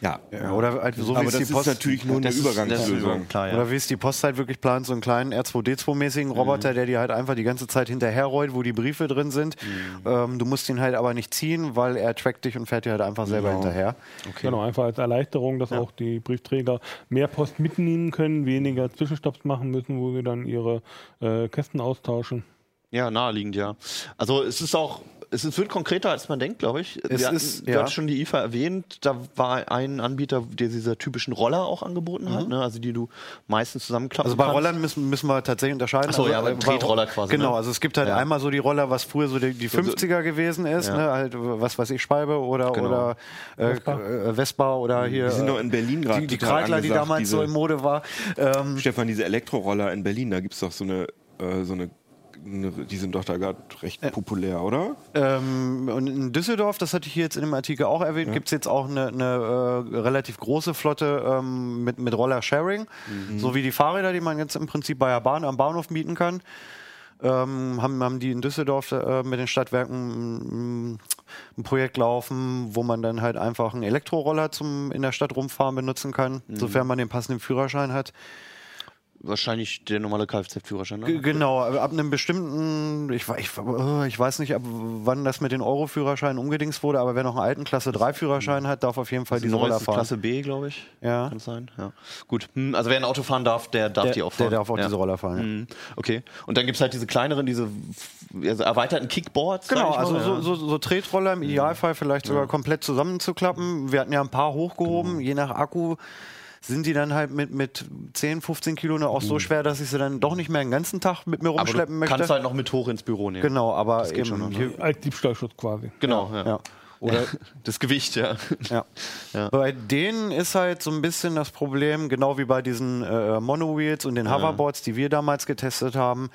Speaker 3: ja,
Speaker 4: Ja, oder halt so wie
Speaker 3: aber
Speaker 4: es
Speaker 3: das
Speaker 4: die
Speaker 3: ist
Speaker 4: Post
Speaker 3: natürlich nur eine
Speaker 1: ist-
Speaker 3: Übergangslösung.
Speaker 1: klar, ja.
Speaker 4: Oder wie es die Post halt wirklich plant, so einen kleinen R2D2-mäßigen Roboter, der dir halt einfach die ganze Zeit hinterherrollt, wo die Briefe drin sind. Ähm, du musst ihn halt aber nicht ziehen, weil er trackt dich und fährt dir halt einfach selber hinterher.
Speaker 5: Genau, einfach als Erleichterung, dass auch die Briefträger mehr Post mitnehmen können, weniger Zwischenstopps machen müssen, wo sie dann ihre äh, Kästen austauschen.
Speaker 1: Ja, naheliegend, ja. Also es ist auch, es ist, wird konkreter, als man denkt, glaube ich.
Speaker 4: Es
Speaker 1: Wir hatten,
Speaker 4: ist-
Speaker 1: du
Speaker 4: ja.
Speaker 1: hast schon die IFA erwähnt, da war ein Anbieter, der diese typischen Roller auch angeboten hat, ne? also die du meistens zusammenklappen
Speaker 4: Also bei
Speaker 1: kannst.
Speaker 4: Rollern müssen, müssen wir tatsächlich unterscheiden.
Speaker 1: Ach so,
Speaker 4: also,
Speaker 1: ja, aber
Speaker 4: äh, bei-
Speaker 1: Tretroller quasi,
Speaker 4: Genau,
Speaker 1: ne?
Speaker 4: also es gibt halt
Speaker 1: Ja.
Speaker 4: einmal so die Roller, was früher so die, die 50er gewesen ist,
Speaker 1: Ja.
Speaker 4: ne? halt, was weiß ich, Schwalbe oder,
Speaker 1: Genau.
Speaker 4: oder äh,
Speaker 5: Vespa.
Speaker 4: äh, Vespa oder hier.
Speaker 3: Die sind
Speaker 4: äh,
Speaker 3: doch in Berlin gerade
Speaker 4: Die, die Kreidler, die damals so
Speaker 3: diese-
Speaker 4: in Mode war. Ähm,
Speaker 3: Stefan, diese Elektroroller in Berlin, da gibt es doch so eine, äh, so eine, die sind doch da gerade recht populär, oder?
Speaker 4: Ähm, und in Düsseldorf, das hatte ich hier jetzt in dem Artikel auch erwähnt, gibt es jetzt auch eine, eine äh, relativ große Flotte ähm, mit, mit Roller-Sharing, so wie die Fahrräder, die man jetzt im Prinzip bei der Bahn am Bahnhof mieten kann. Ähm, haben, haben die in Düsseldorf äh, mit den Stadtwerken mm, ein Projekt laufen, wo man dann halt einfach einen Elektroroller zum in der Stadt rumfahren benutzen kann, sofern man den passenden Führerschein hat.
Speaker 1: Wahrscheinlich der normale Kfz-Führerschein. Ne?
Speaker 4: genau, ab einem bestimmten, ich, ich, äh, ich weiß nicht, ab wann das mit den Euro-Führerscheinen umgedingst wurde, aber wer noch einen alten Klasse 3-Führerschein hat, darf auf jeden Fall diese Roller fahren.
Speaker 1: Klasse B, glaube ich.
Speaker 4: Ja.
Speaker 1: Kann sein? Ja. Gut. Hm, also wer ein Auto fahren darf, der darf
Speaker 4: der,
Speaker 1: die auch fahren.
Speaker 4: der darf auch
Speaker 1: ja.
Speaker 4: diese Roller fahren. Ja.
Speaker 1: Mhm. Okay. Und dann gibt es halt diese kleineren, diese also erweiterten Kickboards.
Speaker 4: Genau, also so, so, so Tretroller im Idealfall vielleicht sogar komplett zusammenzuklappen. Wir hatten ja ein paar hochgehoben,
Speaker 1: Genau.
Speaker 4: je nach Akku sind die dann halt mit, mit 10, 15 Kilo auch so schwer, dass ich sie dann doch nicht mehr den ganzen Tag mit mir.
Speaker 1: Aber
Speaker 4: rumschleppen
Speaker 1: du
Speaker 4: möchte.
Speaker 1: kannst halt noch mit hoch ins Büro nehmen.
Speaker 4: genau, aber
Speaker 1: geht
Speaker 4: eben
Speaker 1: schon noch, ne?
Speaker 4: hier,
Speaker 5: Als Diebstahlschutz quasi.
Speaker 1: Genau, ja.
Speaker 4: ja.
Speaker 1: Oder das Gewicht, ja.
Speaker 4: Ja.
Speaker 1: Ja.
Speaker 4: Bei denen ist halt so ein bisschen das Problem, genau wie bei diesen äh, Monowheels und den Hoverboards, die wir damals getestet haben.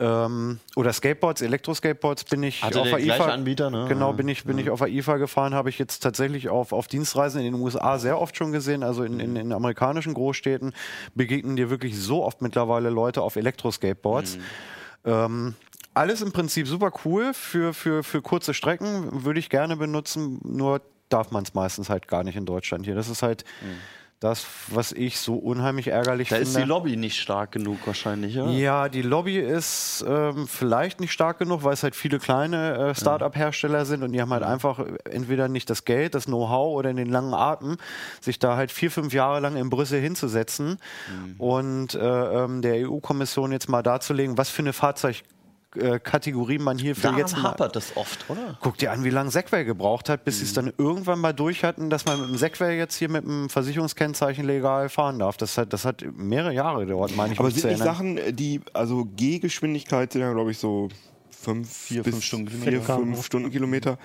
Speaker 4: Ähm, oder Skateboards, Elektroskateboards bin ich
Speaker 1: Hatte
Speaker 4: auf
Speaker 1: der
Speaker 4: IFA.
Speaker 1: Anbieter, ne?
Speaker 4: Genau, bin ich, bin ich auf der IFA gefahren, habe ich jetzt tatsächlich auf, auf Dienstreisen in den USA sehr oft schon gesehen, also in, in, in amerikanischen Großstädten begegnen dir wirklich so oft mittlerweile Leute auf Elektroskateboards.
Speaker 1: Mhm.
Speaker 4: Ähm, alles im Prinzip super cool für, für, für kurze Strecken, würde ich gerne benutzen, nur darf man es meistens halt gar nicht in Deutschland hier. Das ist halt das, was ich so unheimlich ärgerlich
Speaker 1: Mhm. Da
Speaker 4: finde.
Speaker 1: ist die Lobby nicht stark genug wahrscheinlich, ja?
Speaker 4: Ja, die Lobby ist ähm, vielleicht nicht stark genug, weil es halt viele kleine äh, Start-up-Hersteller sind und die haben halt einfach entweder nicht das Geld, das Know-how oder den langen Atem, sich da halt vier, fünf Jahre lang in Brüssel hinzusetzen und äh, ähm, der EU-Kommission jetzt mal darzulegen, was für eine Fahrzeugkategorie man hierfür
Speaker 1: Daran
Speaker 4: jetzt mal
Speaker 1: hapert das oft, oder?
Speaker 4: Guck dir an, wie lange Segway gebraucht hat, bis sie es dann irgendwann mal durch hatten, dass man mit dem Segway jetzt hier mit einem Versicherungskennzeichen legal fahren darf. Das hat, das hat mehrere Jahre gedauert, meine ich.
Speaker 3: Aber sind nicht. Sachen, die, also G-Geschwindigkeit sind ja, glaube ich, so fünf, vier,
Speaker 1: fünf Stundenkilometer.
Speaker 3: Vier, fünf Stundenkilometer.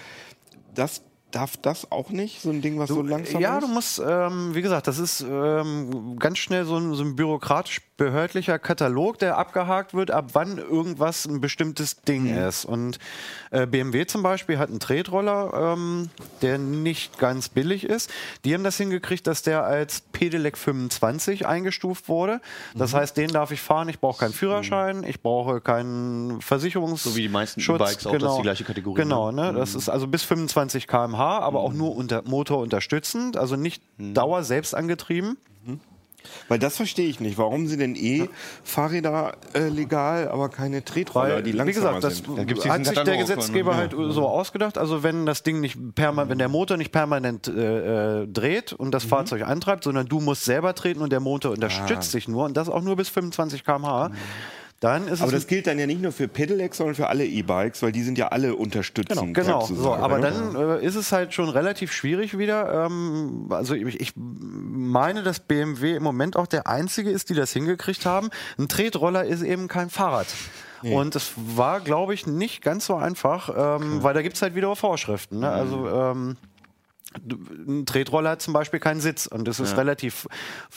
Speaker 3: Das darf das auch nicht, so ein Ding, was so langsam
Speaker 4: ja,
Speaker 3: ist?
Speaker 4: du musst, ähm, wie gesagt, das ist ähm, ganz schnell so ein, so ein bürokratisch behördlicher Katalog, der abgehakt wird, ab wann irgendwas ein bestimmtes Ding
Speaker 3: Mhm.
Speaker 4: ist. Und äh, BMW zum Beispiel hat einen Tretroller, ähm, der nicht ganz billig ist. Die haben das hingekriegt, dass der als Pedelec 25 eingestuft wurde. Das
Speaker 1: Mhm.
Speaker 4: heißt, den darf ich fahren. Ich brauche keinen Führerschein, ich brauche keinen Versicherungs
Speaker 1: So wie die meisten
Speaker 4: Schutz,
Speaker 1: E-Bikes auch, das ist die gleiche Kategorie,
Speaker 4: Genau,
Speaker 1: ne?
Speaker 4: ne? das ist also bis 25 km/h, aber auch nur unter Motor unterstützend, also nicht Dauer selbst angetrieben.
Speaker 3: Weil das verstehe ich nicht. Warum sind denn eh Fahrräder äh, legal, aber keine Tretroller,
Speaker 4: Weil,
Speaker 3: die
Speaker 4: wie
Speaker 3: langsamer
Speaker 4: gesagt, das
Speaker 3: sind?
Speaker 1: Da gibt's
Speaker 4: hat sich der Gesetzgeber
Speaker 1: ne?
Speaker 4: halt so ausgedacht. Also wenn das Ding nicht permanent, wenn der Motor nicht permanent äh, äh, dreht und
Speaker 3: Mhm.
Speaker 4: das Fahrzeug antreibt, sondern du musst selber treten und der Motor unterstützt dich nur und das auch nur bis 25 km/h, dann ist.
Speaker 3: Aber das gilt dann ja nicht nur für Pedelecs, sondern für alle E-Bikes, weil die sind ja alle unterstützend.
Speaker 4: Genau,
Speaker 3: sozusagen,
Speaker 4: so, aber dann äh, ist es halt schon relativ schwierig wieder. Ähm, also ich, ich meine, dass BMW im Moment auch der einzige ist, die das hingekriegt haben. Ein Tretroller ist eben kein Fahrrad. Und es war, glaube ich, nicht ganz so einfach, ähm, weil da gibt es halt wieder Vorschriften. Ne? Also ähm, ein Tretroller hat zum Beispiel keinen Sitz und es ist relativ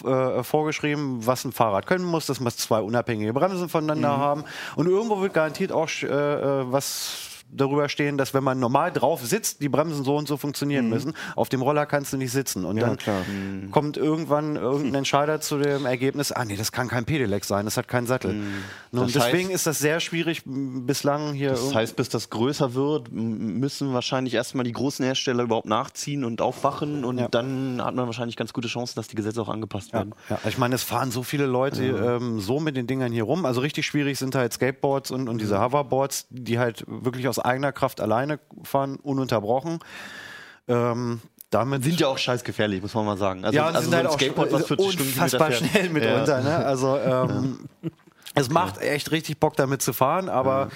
Speaker 4: äh, vorgeschrieben, was ein Fahrrad können muss. Das muss zwei unabhängige Bremsen voneinander haben und irgendwo wird garantiert auch äh, äh, was darüber stehen, dass wenn man normal drauf sitzt, die Bremsen so und so funktionieren müssen. Auf dem Roller kannst du nicht sitzen. Und dann
Speaker 3: klar.
Speaker 4: kommt irgendwann irgendein Entscheider zu dem Ergebnis, ah nee, das kann kein Pedelec sein, das hat keinen Sattel. Nun,
Speaker 1: Das
Speaker 4: deswegen
Speaker 1: heißt-
Speaker 4: ist das sehr schwierig bislang hier.
Speaker 1: Das heißt, bis das größer wird, müssen wahrscheinlich erstmal die großen Hersteller überhaupt nachziehen und aufwachen und
Speaker 4: Ja.
Speaker 1: dann hat man wahrscheinlich ganz gute Chancen, dass die Gesetze auch angepasst werden.
Speaker 4: Ja, ich meine, es fahren so viele Leute ähm, so mit den Dingern hier rum. Also richtig schwierig sind halt Skateboards und, und diese Hoverboards, die halt wirklich aus eigener Kraft alleine fahren, ununterbrochen. Ähm, damit
Speaker 1: Sind ja auch scheiß gefährlich, muss man mal sagen. Also,
Speaker 4: ja,
Speaker 1: also
Speaker 4: sind
Speaker 1: so
Speaker 4: halt
Speaker 1: ein
Speaker 4: auch
Speaker 1: Skateboard, was 40 Stundenkilometer
Speaker 4: unfassbar schnell mitunter. Ne? Also ähm, es macht echt richtig Bock damit zu fahren, aber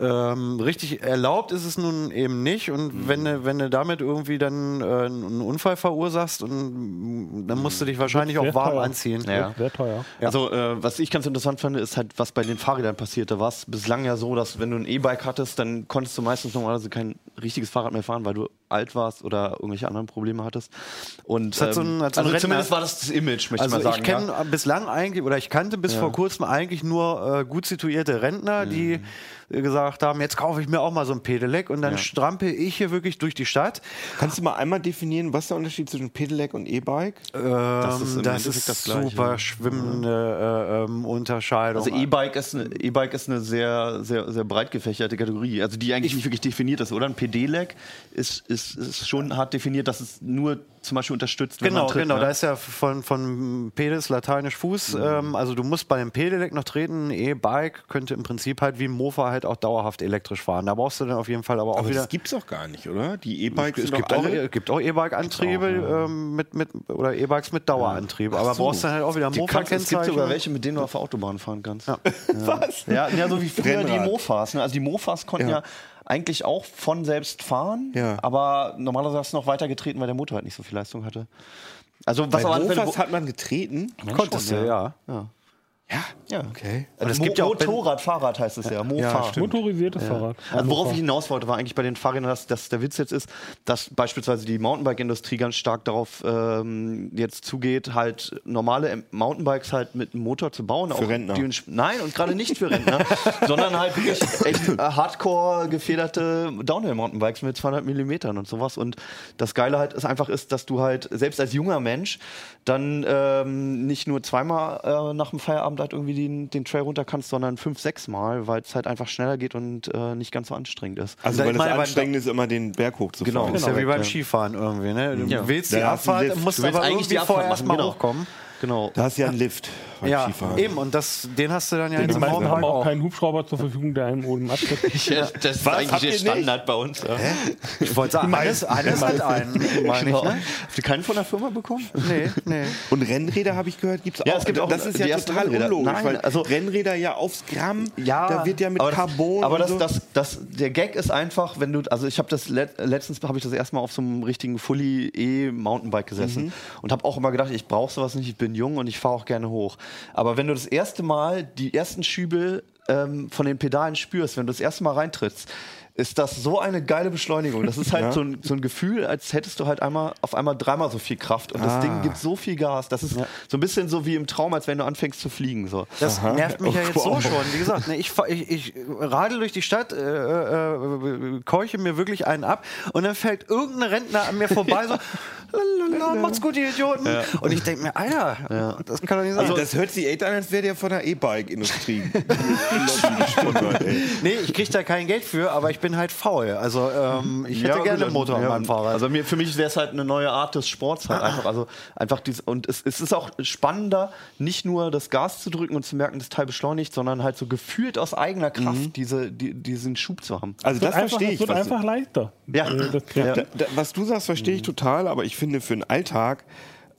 Speaker 4: ähm, richtig erlaubt ist es nun eben nicht. Und wenn du wenn du damit irgendwie dann äh, einen Unfall verursachst, und, dann musst du dich wahrscheinlich auch warm
Speaker 5: teuer.
Speaker 4: anziehen.
Speaker 1: Ja.
Speaker 5: Sehr teuer.
Speaker 1: Also, äh, was ich ganz interessant fand, ist halt, was bei den Fahrrädern passiert. Da war es bislang ja so, dass wenn du ein E-Bike hattest, dann konntest du meistens normalerweise kein richtiges Fahrrad mehr fahren, weil du alt warst oder irgendwelche anderen Probleme hattest. Und
Speaker 4: Das hat so ein- hat so
Speaker 1: also
Speaker 4: Rentner-
Speaker 1: zumindest war das das Image, möchte
Speaker 4: Also
Speaker 1: ich mal sagen.
Speaker 4: ich kenne
Speaker 1: ja.
Speaker 4: bislang eigentlich, oder ich kannte bis vor kurzem eigentlich nur äh, gut situierte Rentner, die äh, gesagt haben, jetzt kaufe ich mir auch mal so ein Pedelec und dann strampel ich hier wirklich durch die Stadt.
Speaker 3: Kannst du mal einmal definieren, was der Unterschied zwischen Pedelec und E-Bike?
Speaker 4: Ähm,
Speaker 1: Das ist
Speaker 4: das ist
Speaker 1: das
Speaker 4: super schwimmende äh, ähm, Unterscheidung.
Speaker 1: Also E-Bike ist eine E-Bike ist eine sehr sehr sehr breit gefächerte Kategorie, also die eigentlich nicht wirklich definiert ist, oder? Ein Pedelec ist, ist ist schon hart definiert, dass es nur zum Beispiel unterstützt, wenn
Speaker 4: Genau,
Speaker 1: man tritt,
Speaker 4: genau.
Speaker 1: ne?
Speaker 4: Da ist ja von, von Pedis lateinisch Fuß. Ähm, also du musst bei dem Pedelec noch treten. Ein E-Bike könnte im Prinzip halt wie ein Mofa halt auch dauerhaft elektrisch fahren. Da brauchst du dann auf jeden Fall aber auch
Speaker 3: Aber
Speaker 4: wieder.
Speaker 3: das gibt's auch gar nicht, oder? Die E-Bikes
Speaker 4: es gibt auch,
Speaker 3: alle...
Speaker 4: es gibt auch E-Bike-Antriebe ähm, mit, mit, oder E-Bikes mit Dauerantrieb. Aber
Speaker 3: so.
Speaker 4: brauchst dann halt auch wieder
Speaker 1: Die kannst, es gibt sogar
Speaker 4: Mofa-Kennzeichen.
Speaker 1: welche, mit denen du auf der Autobahn fahren kannst. Ja,
Speaker 3: Was?
Speaker 1: ja, ja so wie früher die
Speaker 3: Rennrad.
Speaker 1: Mofas. Ne? Also die Mofas konnten ja. Eigentlich auch von selbst fahren,
Speaker 3: Ja.
Speaker 1: aber normalerweise hast du noch weiter getreten, weil der Motor halt nicht so viel Leistung hatte. Also was
Speaker 3: Bei Mofas hat man getreten?
Speaker 4: Konntest du, ja.
Speaker 1: ja.
Speaker 3: Ja.
Speaker 1: Ja.
Speaker 3: Okay.
Speaker 1: Also
Speaker 4: es gibt ja auch-
Speaker 1: Motorrad, Fahrrad heißt es ja. Mofa.
Speaker 3: Ja.
Speaker 5: Motorisiertes Fahrrad.
Speaker 1: Also worauf ich hinaus wollte, war eigentlich bei den Fahrrädern, dass, dass der Witz jetzt ist, dass beispielsweise die Mountainbike-Industrie ganz stark darauf ähm, jetzt zugeht, halt normale Mountainbikes halt mit einem Motor zu bauen.
Speaker 3: Für Rentner.
Speaker 1: Die, nein, und gerade nicht für Rentner, sondern halt wirklich echt äh, hardcore gefederte Downhill-Mountainbikes mit 200 Millimetern und sowas. Und das Geile halt ist einfach ist, dass du halt selbst als junger Mensch dann ähm, nicht nur zweimal äh, nach dem Feierabend halt irgendwie den, den Trail runter kannst, sondern fünf, sechs Mal, weil es halt einfach schneller geht und äh, nicht ganz so anstrengend ist.
Speaker 3: Also weil das anstrengend ist, immer den Berg hochzufahren.
Speaker 1: Genau.
Speaker 4: ist ja wie
Speaker 1: Genau,
Speaker 4: beim
Speaker 1: ja.
Speaker 4: Skifahren irgendwie. Ne? Du
Speaker 1: Ja.
Speaker 4: willst die
Speaker 3: einen
Speaker 4: Abfahrt, musst
Speaker 1: Du willst
Speaker 4: aber
Speaker 1: eigentlich
Speaker 4: irgendwie
Speaker 1: die
Speaker 4: vorher
Speaker 1: Abfahrt
Speaker 4: erstmal
Speaker 1: machen, genau.
Speaker 4: hochkommen.
Speaker 1: Genau.
Speaker 3: Da hast du ja einen Lift beim
Speaker 4: Ja,
Speaker 3: Skifahren.
Speaker 4: eben. Und das, den hast du dann ja
Speaker 5: Die
Speaker 4: jetzt im
Speaker 5: meisten haben auch keinen Hubschrauber zur Verfügung, der einem oben abtritt.
Speaker 1: Ja, das ist
Speaker 3: Was?
Speaker 1: eigentlich der
Speaker 3: ihr nicht?
Speaker 1: Standard bei uns. Ja.
Speaker 4: Ich wollte sagen, Hannes, Hannes hat einen. meine ich,
Speaker 1: Genau.
Speaker 4: ne?
Speaker 1: Habt ihr keinen von der Firma bekommen?
Speaker 4: Nee, nee.
Speaker 3: Und Rennräder habe ich gehört, gibt's
Speaker 1: Ja,
Speaker 3: auch.
Speaker 1: es gibt auch
Speaker 3: das ist ja total
Speaker 1: Rennräder.
Speaker 3: unlogisch,
Speaker 1: Nein,
Speaker 3: weil
Speaker 1: also-
Speaker 3: Rennräder ja aufs Gramm,
Speaker 1: Ja,
Speaker 3: da wird ja mit
Speaker 1: aber das-
Speaker 3: Carbon
Speaker 1: Aber das,
Speaker 3: so.
Speaker 1: das, das, der Gag ist einfach, wenn du, also ich habe das let, letztens habe ich das erstmal auf so einem richtigen Fully E Mountainbike gesessen
Speaker 3: Mhm.
Speaker 1: und habe auch immer gedacht, ich brauche sowas nicht, ich bin jung und ich fahre auch gerne hoch. Aber wenn du das erste Mal die ersten Schübe ähm, von den Pedalen spürst, wenn du das erste Mal reintrittst, ist das so eine geile Beschleunigung. Das ist halt
Speaker 3: Ja.
Speaker 1: so, ein, so ein Gefühl, als hättest du halt einmal auf einmal dreimal so viel Kraft und das
Speaker 3: Ah.
Speaker 1: Ding gibt so viel Gas. Das ist so ein bisschen so wie im Traum, als wenn du anfängst zu fliegen. So.
Speaker 4: Das nervt mich ja jetzt so
Speaker 3: Wow.
Speaker 4: schon. Wie gesagt, ne, ich, ich, ich radel durch die Stadt, äh, äh, äh, keuche mir wirklich einen ab und dann fällt irgendein Rentner an mir vorbei, so, lalala, macht's gut, ihr Idioten. Und ich denke mir, Alter, das kann doch nicht sein.
Speaker 3: Also das hört sich echt an, als wäre der von der E-Bike-Industrie.
Speaker 4: nee, ich krieg da kein Geld für, aber ich bin halt faul. Also ähm, ich hätte
Speaker 1: Ja,
Speaker 4: gerne einen Motor
Speaker 1: ja,
Speaker 4: an meinem Fahrrad.
Speaker 1: Also mir, für mich wäre es halt eine neue Art des Sports halt einfach. Also einfach dies, und es, es ist auch spannender, nicht nur das Gas zu drücken und zu merken, das Teil beschleunigt, sondern halt so gefühlt aus eigener Kraft diese, die, diesen Schub zu haben.
Speaker 3: Also das
Speaker 5: einfach,
Speaker 3: verstehe
Speaker 5: es
Speaker 3: ich.
Speaker 5: wird
Speaker 3: was-
Speaker 5: einfach leichter.
Speaker 1: Ja.
Speaker 5: Äh, das
Speaker 1: Ja.
Speaker 3: Da, da, was du sagst, verstehe ich total, aber ich finde für den Alltag,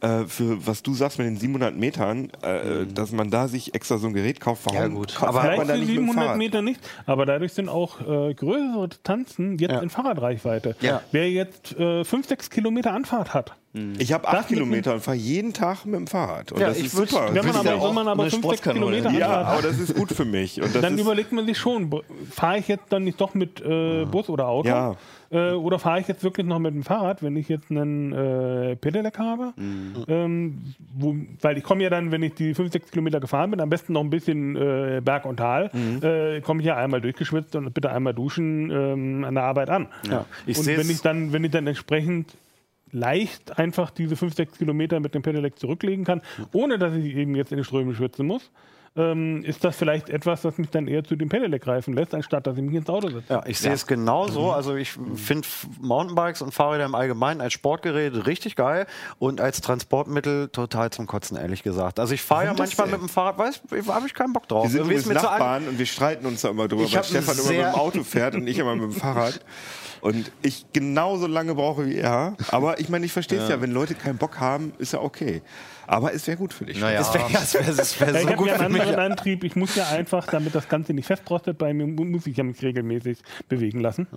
Speaker 3: äh, für was du sagst mit den 700 Metern, äh, dass man da sich extra so ein Gerät kauft, warum
Speaker 4: Ja, gut.
Speaker 3: kauft
Speaker 4: Aber
Speaker 3: man
Speaker 5: Vielleicht
Speaker 3: da
Speaker 5: für
Speaker 3: nicht mit dem
Speaker 5: 700
Speaker 3: Fahrrad?
Speaker 5: Meter nicht, aber dadurch sind auch äh, größere Distanzen jetzt
Speaker 4: Ja.
Speaker 5: in Fahrradreichweite.
Speaker 4: Ja.
Speaker 5: Wer jetzt äh, 5, 6 Kilometer Anfahrt hat,
Speaker 3: Ich habe acht Kilometer und fahre jeden Tag mit dem Fahrrad. Und
Speaker 4: Ja,
Speaker 3: das ist
Speaker 4: würd-
Speaker 3: super.
Speaker 5: wenn man aber,
Speaker 1: ja auch
Speaker 5: wenn man aber
Speaker 1: eine
Speaker 5: 5, 6
Speaker 1: Sportskanone.
Speaker 5: Kilometer
Speaker 3: ja,
Speaker 5: Anfahrt hat,
Speaker 3: aber das ist gut für mich. Und das
Speaker 5: dann
Speaker 3: ist,
Speaker 5: überlegt man sich schon, fahre ich jetzt dann nicht doch mit äh, Bus oder Auto?
Speaker 3: Ja.
Speaker 5: Äh, oder fahre ich jetzt wirklich noch mit dem Fahrrad, wenn ich jetzt einen äh, Pedelec habe? Ähm, wo, weil ich komme ja dann, wenn ich die 5, 6 Kilometer gefahren bin, am besten noch ein bisschen äh, Berg und Tal, äh, komme ich ja einmal durchgeschwitzt und bitte einmal duschen ähm, an der Arbeit an.
Speaker 4: Ja. Ich
Speaker 5: und wenn ich dann, wenn ich dann entsprechend leicht einfach diese 5, 6 Kilometer mit dem Pedelec zurücklegen kann, ohne dass ich eben jetzt in die Ströme schwitzen muss, ähm, ist das vielleicht etwas, das mich dann eher zu dem Pedelec greifen lässt, anstatt dass ich mich ins Auto setze.
Speaker 4: Ja, ich sehe es genauso. Also ich finde Mountainbikes und Fahrräder im Allgemeinen als Sportgerät richtig geil und als Transportmittel total zum Kotzen, ehrlich gesagt. Also ich fahre ja manchmal mit dem Fahrrad, weiß, habe ich keinen Bock drauf.
Speaker 3: wir sind übrigens
Speaker 4: an-
Speaker 3: Nachbarn und wir streiten uns da immer drüber,
Speaker 4: Ich
Speaker 3: weil Stefan immer mit dem Auto fährt und ich immer mit dem Fahrrad. Und ich genauso lange brauche wie er. Aber ich meine, ich verstehe es ja. wenn Leute keinen Bock haben, ist ja okay. Aber es wäre gut für dich.
Speaker 1: Naja.
Speaker 4: Das wäre wär, wär
Speaker 5: Ja, ich
Speaker 4: so
Speaker 5: habe
Speaker 4: gut
Speaker 5: ja
Speaker 4: für
Speaker 5: einen
Speaker 4: mich.
Speaker 5: anderen Antrieb. Ich muss ja einfach, damit das Ganze nicht festrostet, bei mir mu- muss ich ja mich regelmäßig bewegen lassen.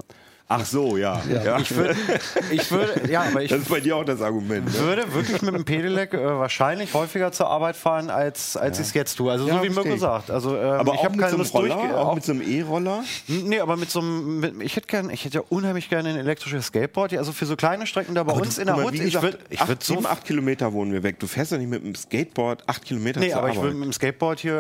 Speaker 3: Ach so, ja. ja.
Speaker 4: Ich würde, ich würde, ja, aber ich
Speaker 3: das ist bei dir auch das Argument. Ne?
Speaker 4: würde wirklich mit dem Pedelec äh, wahrscheinlich häufiger zur Arbeit fahren, als, als ich es jetzt tue. Also
Speaker 3: Ja,
Speaker 4: so wie Mirko
Speaker 3: verstehe ich.
Speaker 4: sagt. Also, ähm,
Speaker 3: Aber
Speaker 4: ich
Speaker 3: auch
Speaker 4: habe
Speaker 3: mit
Speaker 4: keine
Speaker 3: so. Roller, auch
Speaker 4: auch-
Speaker 3: mit so einem E-Roller.
Speaker 4: Nee, aber mit so einem, mit, ich hätte gern, ich hätte ja unheimlich gerne ein elektrisches Skateboard, ja, also für so kleine Strecken da bei uns in der Hut. Ich
Speaker 3: gesagt,
Speaker 4: würde ich würd so,
Speaker 3: sieben, acht Kilometer wohnen wir weg. Du fährst doch nicht mit dem Skateboard acht Kilometer
Speaker 4: nee,
Speaker 3: zur
Speaker 4: aber ich
Speaker 3: Arbeit.
Speaker 4: würde mit dem Skateboard hier, äh,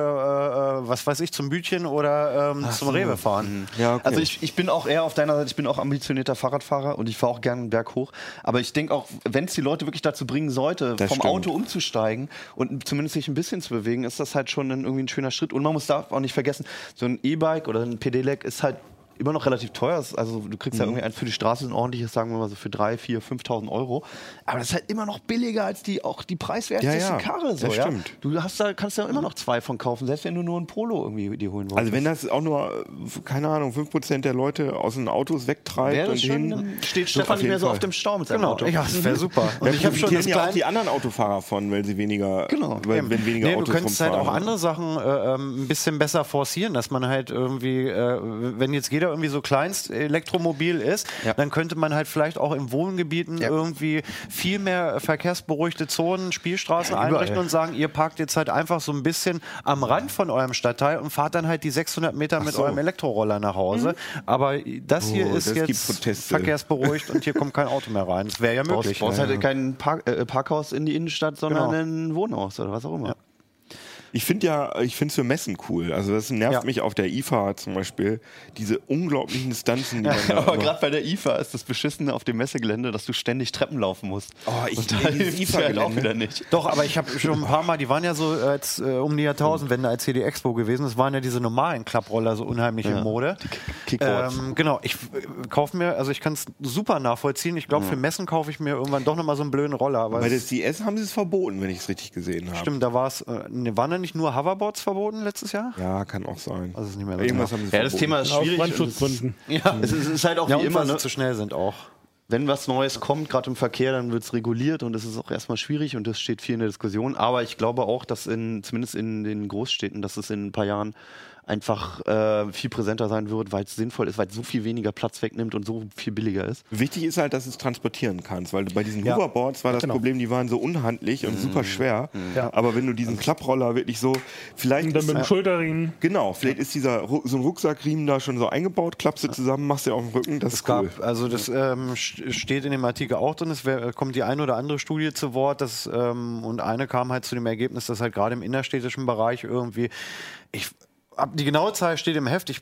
Speaker 4: äh, was weiß ich, zum Bütchen oder ähm, zum Rewe fahren.
Speaker 3: ja, okay.
Speaker 1: Also ich, ich bin auch eher auf deiner Seite, ich bin auch ambitionierter Fahrradfahrer und ich fahre auch gerne einen Berg hoch. Aber ich denke auch, wenn es die Leute wirklich dazu bringen sollte,
Speaker 3: Das
Speaker 1: vom
Speaker 3: stimmt.
Speaker 1: Auto umzusteigen und zumindest sich ein bisschen zu bewegen, ist das halt schon ein, irgendwie ein schöner Schritt. Und man muss da auch nicht vergessen, so ein E-Bike oder ein Pedelec ist halt immer noch relativ teuer. Es- Also du kriegst
Speaker 3: Mhm.
Speaker 1: ja irgendwie eins für die Straße, ein ordentliches, sagen wir mal so für 3, 4, 5.000 Euro. Aber das ist halt immer noch billiger als die, auch die preiswerteste
Speaker 3: Ja, ja,
Speaker 1: Karre. So,
Speaker 3: das
Speaker 1: ja?
Speaker 3: stimmt.
Speaker 1: Du hast da, kannst da immer noch zwei von kaufen, selbst wenn du nur ein Polo irgendwie dir holen wolltest.
Speaker 3: Also wenn das auch nur, keine Ahnung, 5% der Leute aus den Autos wegtreibt
Speaker 1: Wäre
Speaker 3: und hin.
Speaker 1: dann steht Stefan nicht mehr so
Speaker 3: Fall.
Speaker 1: auf dem Stau mit seinem
Speaker 4: Genau,
Speaker 1: Auto.
Speaker 4: ja, das wäre super. Und
Speaker 3: Ja,
Speaker 4: ich habe schon das
Speaker 3: ja auch die anderen Autofahrer von, weil sie weniger,
Speaker 1: Genau.
Speaker 3: weil, wenn weniger
Speaker 4: nee,
Speaker 3: Autos
Speaker 4: du könntest halt auch andere Sachen äh, ähm, ein bisschen besser forcieren, dass man halt irgendwie, äh, wenn jetzt jeder irgendwie so kleinst elektromobil ist,
Speaker 1: Ja.
Speaker 4: dann könnte man halt vielleicht auch in Wohngebieten
Speaker 1: Ja.
Speaker 4: irgendwie viel mehr verkehrsberuhigte Zonen, Spielstraßen
Speaker 1: Ja,
Speaker 4: einrichten und sagen, ihr parkt jetzt halt einfach so ein bisschen am Rand von eurem Stadtteil und fahrt dann halt die 600 Meter mit
Speaker 3: so.
Speaker 4: eurem Elektroroller nach Hause. Aber das hier
Speaker 3: Oh,
Speaker 4: ist
Speaker 3: das
Speaker 4: jetzt verkehrsberuhigt und hier kommt kein Auto mehr rein. Das wäre ja
Speaker 1: Du
Speaker 4: möglich.
Speaker 1: brauchst halt kein Park, äh, Parkhaus in die Innenstadt, sondern
Speaker 4: Genau.
Speaker 1: ein Wohnhaus oder was auch immer.
Speaker 3: Ich finde ja, ich finde es für Messen cool. Also das nervt
Speaker 4: Ja.
Speaker 3: mich auf der IFA zum Beispiel, diese unglaublichen Distanzen, die man da
Speaker 1: Aber gerade bei der IFA ist das Beschissene auf dem Messegelände, dass du ständig Treppen laufen musst.
Speaker 3: Oh, ich
Speaker 1: Und da hilft's halt auch
Speaker 3: IFA-Gelände.
Speaker 1: wieder nicht.
Speaker 4: Doch, aber ich habe schon ein paar Mal, die waren ja so als, äh, um die Jahrtausendwende als hier die Expo gewesen. Das waren ja diese normalen Klapproller so unheimlich in Mode. Ähm, genau, ich äh, kaufe mir, also ich kann es super nachvollziehen. Ich glaube, für Messen kaufe ich mir irgendwann doch nochmal so einen blöden Roller.
Speaker 3: Bei der CS haben sie es verboten, wenn ich es richtig gesehen habe.
Speaker 4: stimmt, da war es, äh, ne, waren nicht nur Hoverboards verboten letztes Jahr?
Speaker 3: Ja, kann auch sein.
Speaker 4: Also ist nicht mehr so
Speaker 3: Irgendwas haben sie
Speaker 1: Ja, das. Thema ist
Speaker 5: Aus
Speaker 1: schwierig. und
Speaker 5: Brandschutzgründen.
Speaker 4: Ja,
Speaker 1: Es, es ist halt auch
Speaker 4: ja
Speaker 1: wie immer, ne?
Speaker 4: zu schnell sind auch.
Speaker 1: wenn was Neues kommt, gerade im Verkehr, dann wird es reguliert und es ist auch erstmal schwierig und das steht viel in der Diskussion. Aber ich glaube auch, dass in, zumindest in den Großstädten, dass es in ein paar Jahren einfach äh, viel präsenter sein wird, weil es sinnvoll ist, weil es so viel weniger Platz wegnimmt und so viel billiger ist.
Speaker 3: Wichtig ist halt, dass du es transportieren kannst, weil bei diesen
Speaker 4: Ja.
Speaker 3: Hoverboards war das
Speaker 5: Genau.
Speaker 3: Problem, die waren so unhandlich und super schwer.
Speaker 5: Ja.
Speaker 3: Aber wenn du diesen Klapproller wirklich so, vielleicht
Speaker 5: Und dann
Speaker 3: ist,
Speaker 5: mit dem Schulterriemen.
Speaker 3: genau, vielleicht ist dieser so ein Rucksackriemen da schon so eingebaut, klappst du zusammen, machst du auf den Rücken, das
Speaker 4: Es
Speaker 3: ist cool.
Speaker 4: gab, also das ähm, st- steht in dem Artikel auch drin, es wär, kommt die eine oder andere Studie zu Wort, dass, ähm, und eine kam halt zu dem Ergebnis, dass halt gerade im innerstädtischen Bereich irgendwie, ich die genaue Zahl steht im Heft, ich,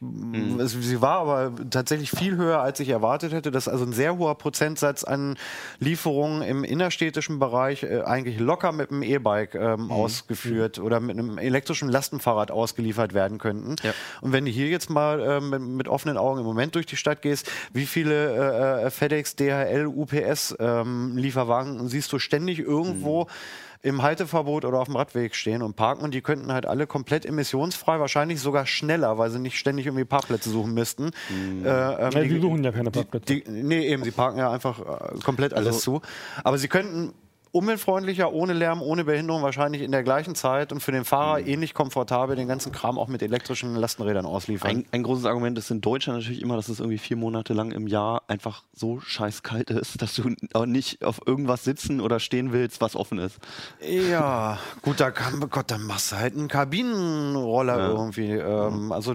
Speaker 4: es, sie war aber tatsächlich viel höher, als ich erwartet hätte, dass also ein sehr hoher Prozentsatz an Lieferungen im innerstädtischen Bereich äh, eigentlich locker mit einem E-Bike ähm, ausgeführt oder mit einem elektrischen Lastenfahrrad ausgeliefert werden könnten.
Speaker 1: Ja.
Speaker 4: Und wenn du hier jetzt mal ähm, mit, mit offenen Augen im Moment durch die Stadt gehst, wie viele äh, FedEx, DHL, UPS ähm, Lieferwagen siehst du ständig irgendwo im Halteverbot oder auf dem Radweg stehen und parken und die könnten halt alle komplett emissionsfrei, wahrscheinlich sogar schneller, weil sie nicht ständig irgendwie Parkplätze suchen müssten. Äh, ähm,
Speaker 5: Ja, die suchen ja keine Parkplätze.
Speaker 4: die, nee, eben, sie parken ja einfach äh, komplett alles zu. Aber sie könnten umweltfreundlicher, ohne Lärm, ohne Behinderung, wahrscheinlich in der gleichen Zeit und für den Fahrer ähnlich komfortabel den ganzen Kram auch mit elektrischen Lastenrädern ausliefern.
Speaker 1: Ein, ein großes Argument ist in Deutschland natürlich immer, dass es irgendwie vier Monate lang im Jahr einfach so scheiß kalt ist, dass du auch nicht auf irgendwas sitzen oder stehen willst, was offen ist.
Speaker 4: Ja, gut, da kann, Gott, dann machst du halt einen Kabinenroller irgendwie. Ähm, also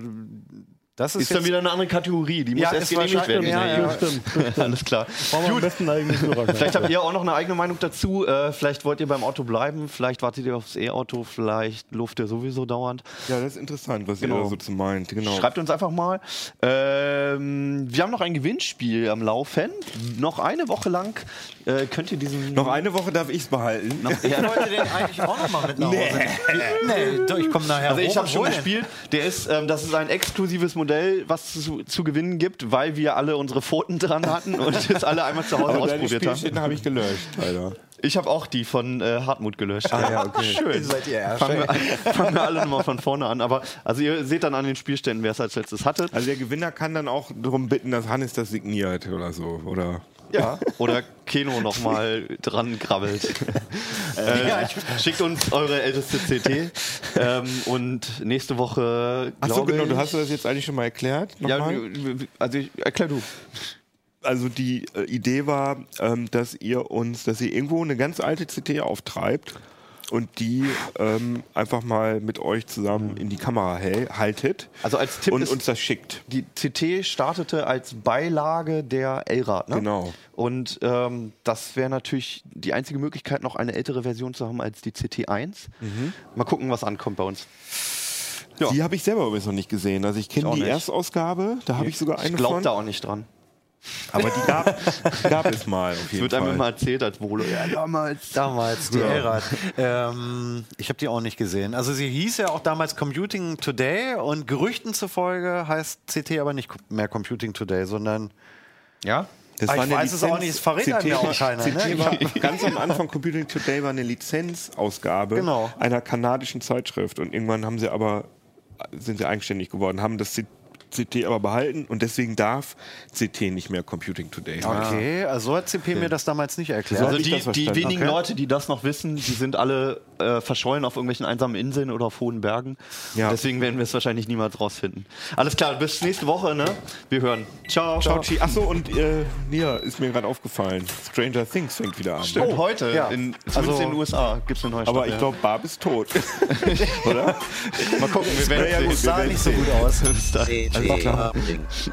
Speaker 4: das ist,
Speaker 1: Ist dann wieder eine andere Kategorie, die muss
Speaker 4: Ja,
Speaker 1: erst genehmigt werden.
Speaker 4: wahrscheinlich- ja, ja.
Speaker 5: Stimmt.
Speaker 1: Alles klar.
Speaker 5: Brauchen wir am besten einen eigenen Führerschein.
Speaker 1: Vielleicht habt ihr auch noch eine eigene Meinung dazu. Äh, vielleicht wollt ihr beim Auto bleiben, vielleicht wartet ihr aufs E-Auto, vielleicht luft ihr sowieso dauernd.
Speaker 3: Ja, das ist interessant, was
Speaker 1: Genau.
Speaker 3: ihr da so zu meint. Genau.
Speaker 1: Schreibt uns einfach mal. Ähm, wir haben noch ein Gewinnspiel am Laufen. Noch eine Woche lang äh, könnt ihr diesen.
Speaker 3: Noch eine Woche darf ich es behalten.
Speaker 1: Noch,
Speaker 4: ich wollte den eigentlich auch noch mal mit nach Hause. Nee, nee doch, ich komme nachher
Speaker 1: Also ich habe schon gespielt. Der ist, ähm, das ist ein exklusives Modell, was zu, zu gewinnen gibt, weil wir alle unsere Pfoten dran hatten und es alle einmal zu Hause
Speaker 3: Aber deine
Speaker 1: ausprobiert haben.
Speaker 3: Spielstätten habe ich gelöscht, Alter.
Speaker 1: Ich habe auch die von äh, Hartmut gelöscht.
Speaker 3: Ah, ja, okay.
Speaker 1: Schön.
Speaker 4: Seid ihr
Speaker 1: Fangen wir, an- fangen wir alle nochmal von vorne an. Aber also ihr seht dann an den Spielständen, wer es als letztes hatte.
Speaker 3: Also der Gewinner kann dann auch darum bitten, dass Hannes das signiert oder so, oder?
Speaker 1: Ja. Oder Keno nochmal dran krabbelt. äh, schickt uns eure älteste CT. Ähm, und nächste Woche.
Speaker 3: Ach so,
Speaker 1: glaube
Speaker 3: genau, du hast du das jetzt eigentlich schon mal erklärt?
Speaker 1: Ja,
Speaker 3: Nochmal?
Speaker 1: also ich, erklär du.
Speaker 3: also die äh, Idee war, ähm, dass ihr uns, dass ihr irgendwo eine ganz alte CT auftreibt und die ähm, einfach mal mit euch zusammen in die Kamera haltet
Speaker 1: Also als Tipp
Speaker 3: und uns das schickt.
Speaker 1: Die CT startete als Beilage der L-Rad, ne?
Speaker 3: Genau.
Speaker 1: Und ähm, das wäre natürlich die einzige Möglichkeit, noch eine ältere Version zu haben als die CT1.
Speaker 3: Mhm.
Speaker 1: Mal gucken, was ankommt bei uns. Ja.
Speaker 3: Die habe ich selber übrigens noch nicht gesehen. Also ich kenne
Speaker 1: Ich
Speaker 3: die
Speaker 1: nicht.
Speaker 3: Erstausgabe, da habe ich sogar eine
Speaker 1: Ich glaube
Speaker 3: von.
Speaker 1: da auch nicht dran.
Speaker 3: Aber die gab, die gab es mal auf
Speaker 1: Es
Speaker 3: jeden
Speaker 1: wird einem
Speaker 3: Fall.
Speaker 1: immer erzählt als Volo. Ja, damals.
Speaker 4: Damals, die
Speaker 3: Ja.
Speaker 4: Elrad. Ähm, ich habe die auch nicht gesehen. Also sie hieß ja auch damals Computing Today und Gerüchten zufolge heißt CT aber nicht mehr Computing Today, sondern
Speaker 1: Ja?
Speaker 3: Das
Speaker 4: Ah, ich
Speaker 3: war
Speaker 4: weiß es auch nicht, es verrät einem ja auch keiner,
Speaker 3: CT
Speaker 4: ne?
Speaker 3: war ganz am Anfang Computing Today war eine Lizenzausgabe
Speaker 4: Genau.
Speaker 3: einer kanadischen Zeitschrift und irgendwann haben sie aber sind sie eigenständig geworden, haben das C- CT aber behalten und deswegen darf CT nicht mehr Computing Today. heißen.
Speaker 4: okay, also so hat CP mir das damals nicht erklärt.
Speaker 3: So
Speaker 1: Also
Speaker 3: hab ich
Speaker 1: die, die wenigen
Speaker 4: Okay.
Speaker 1: Leute, die das noch wissen, die sind alle äh, verschollen auf irgendwelchen einsamen Inseln oder auf hohen Bergen.
Speaker 3: Ja.
Speaker 1: Deswegen werden wir es wahrscheinlich niemals rausfinden. Alles klar, bis nächste Woche, ne? Wir hören. Ciao.
Speaker 3: Ciao, Chi. Achso, und äh, Nia, ist mir gerade aufgefallen. Stranger Things fängt wieder an.
Speaker 1: Oh, heute.
Speaker 4: Ja.
Speaker 1: In,
Speaker 4: Also-
Speaker 1: in den USA gibt es eine neue
Speaker 3: Aber
Speaker 1: Staffel.
Speaker 3: ich glaube, Barb ist tot. Oder?
Speaker 1: Mal gucken, wir werden
Speaker 3: Ja, ja,
Speaker 1: sehen.
Speaker 3: gut, wir
Speaker 4: sah nicht so gut aus.
Speaker 1: Bis.
Speaker 3: 到
Speaker 2: 时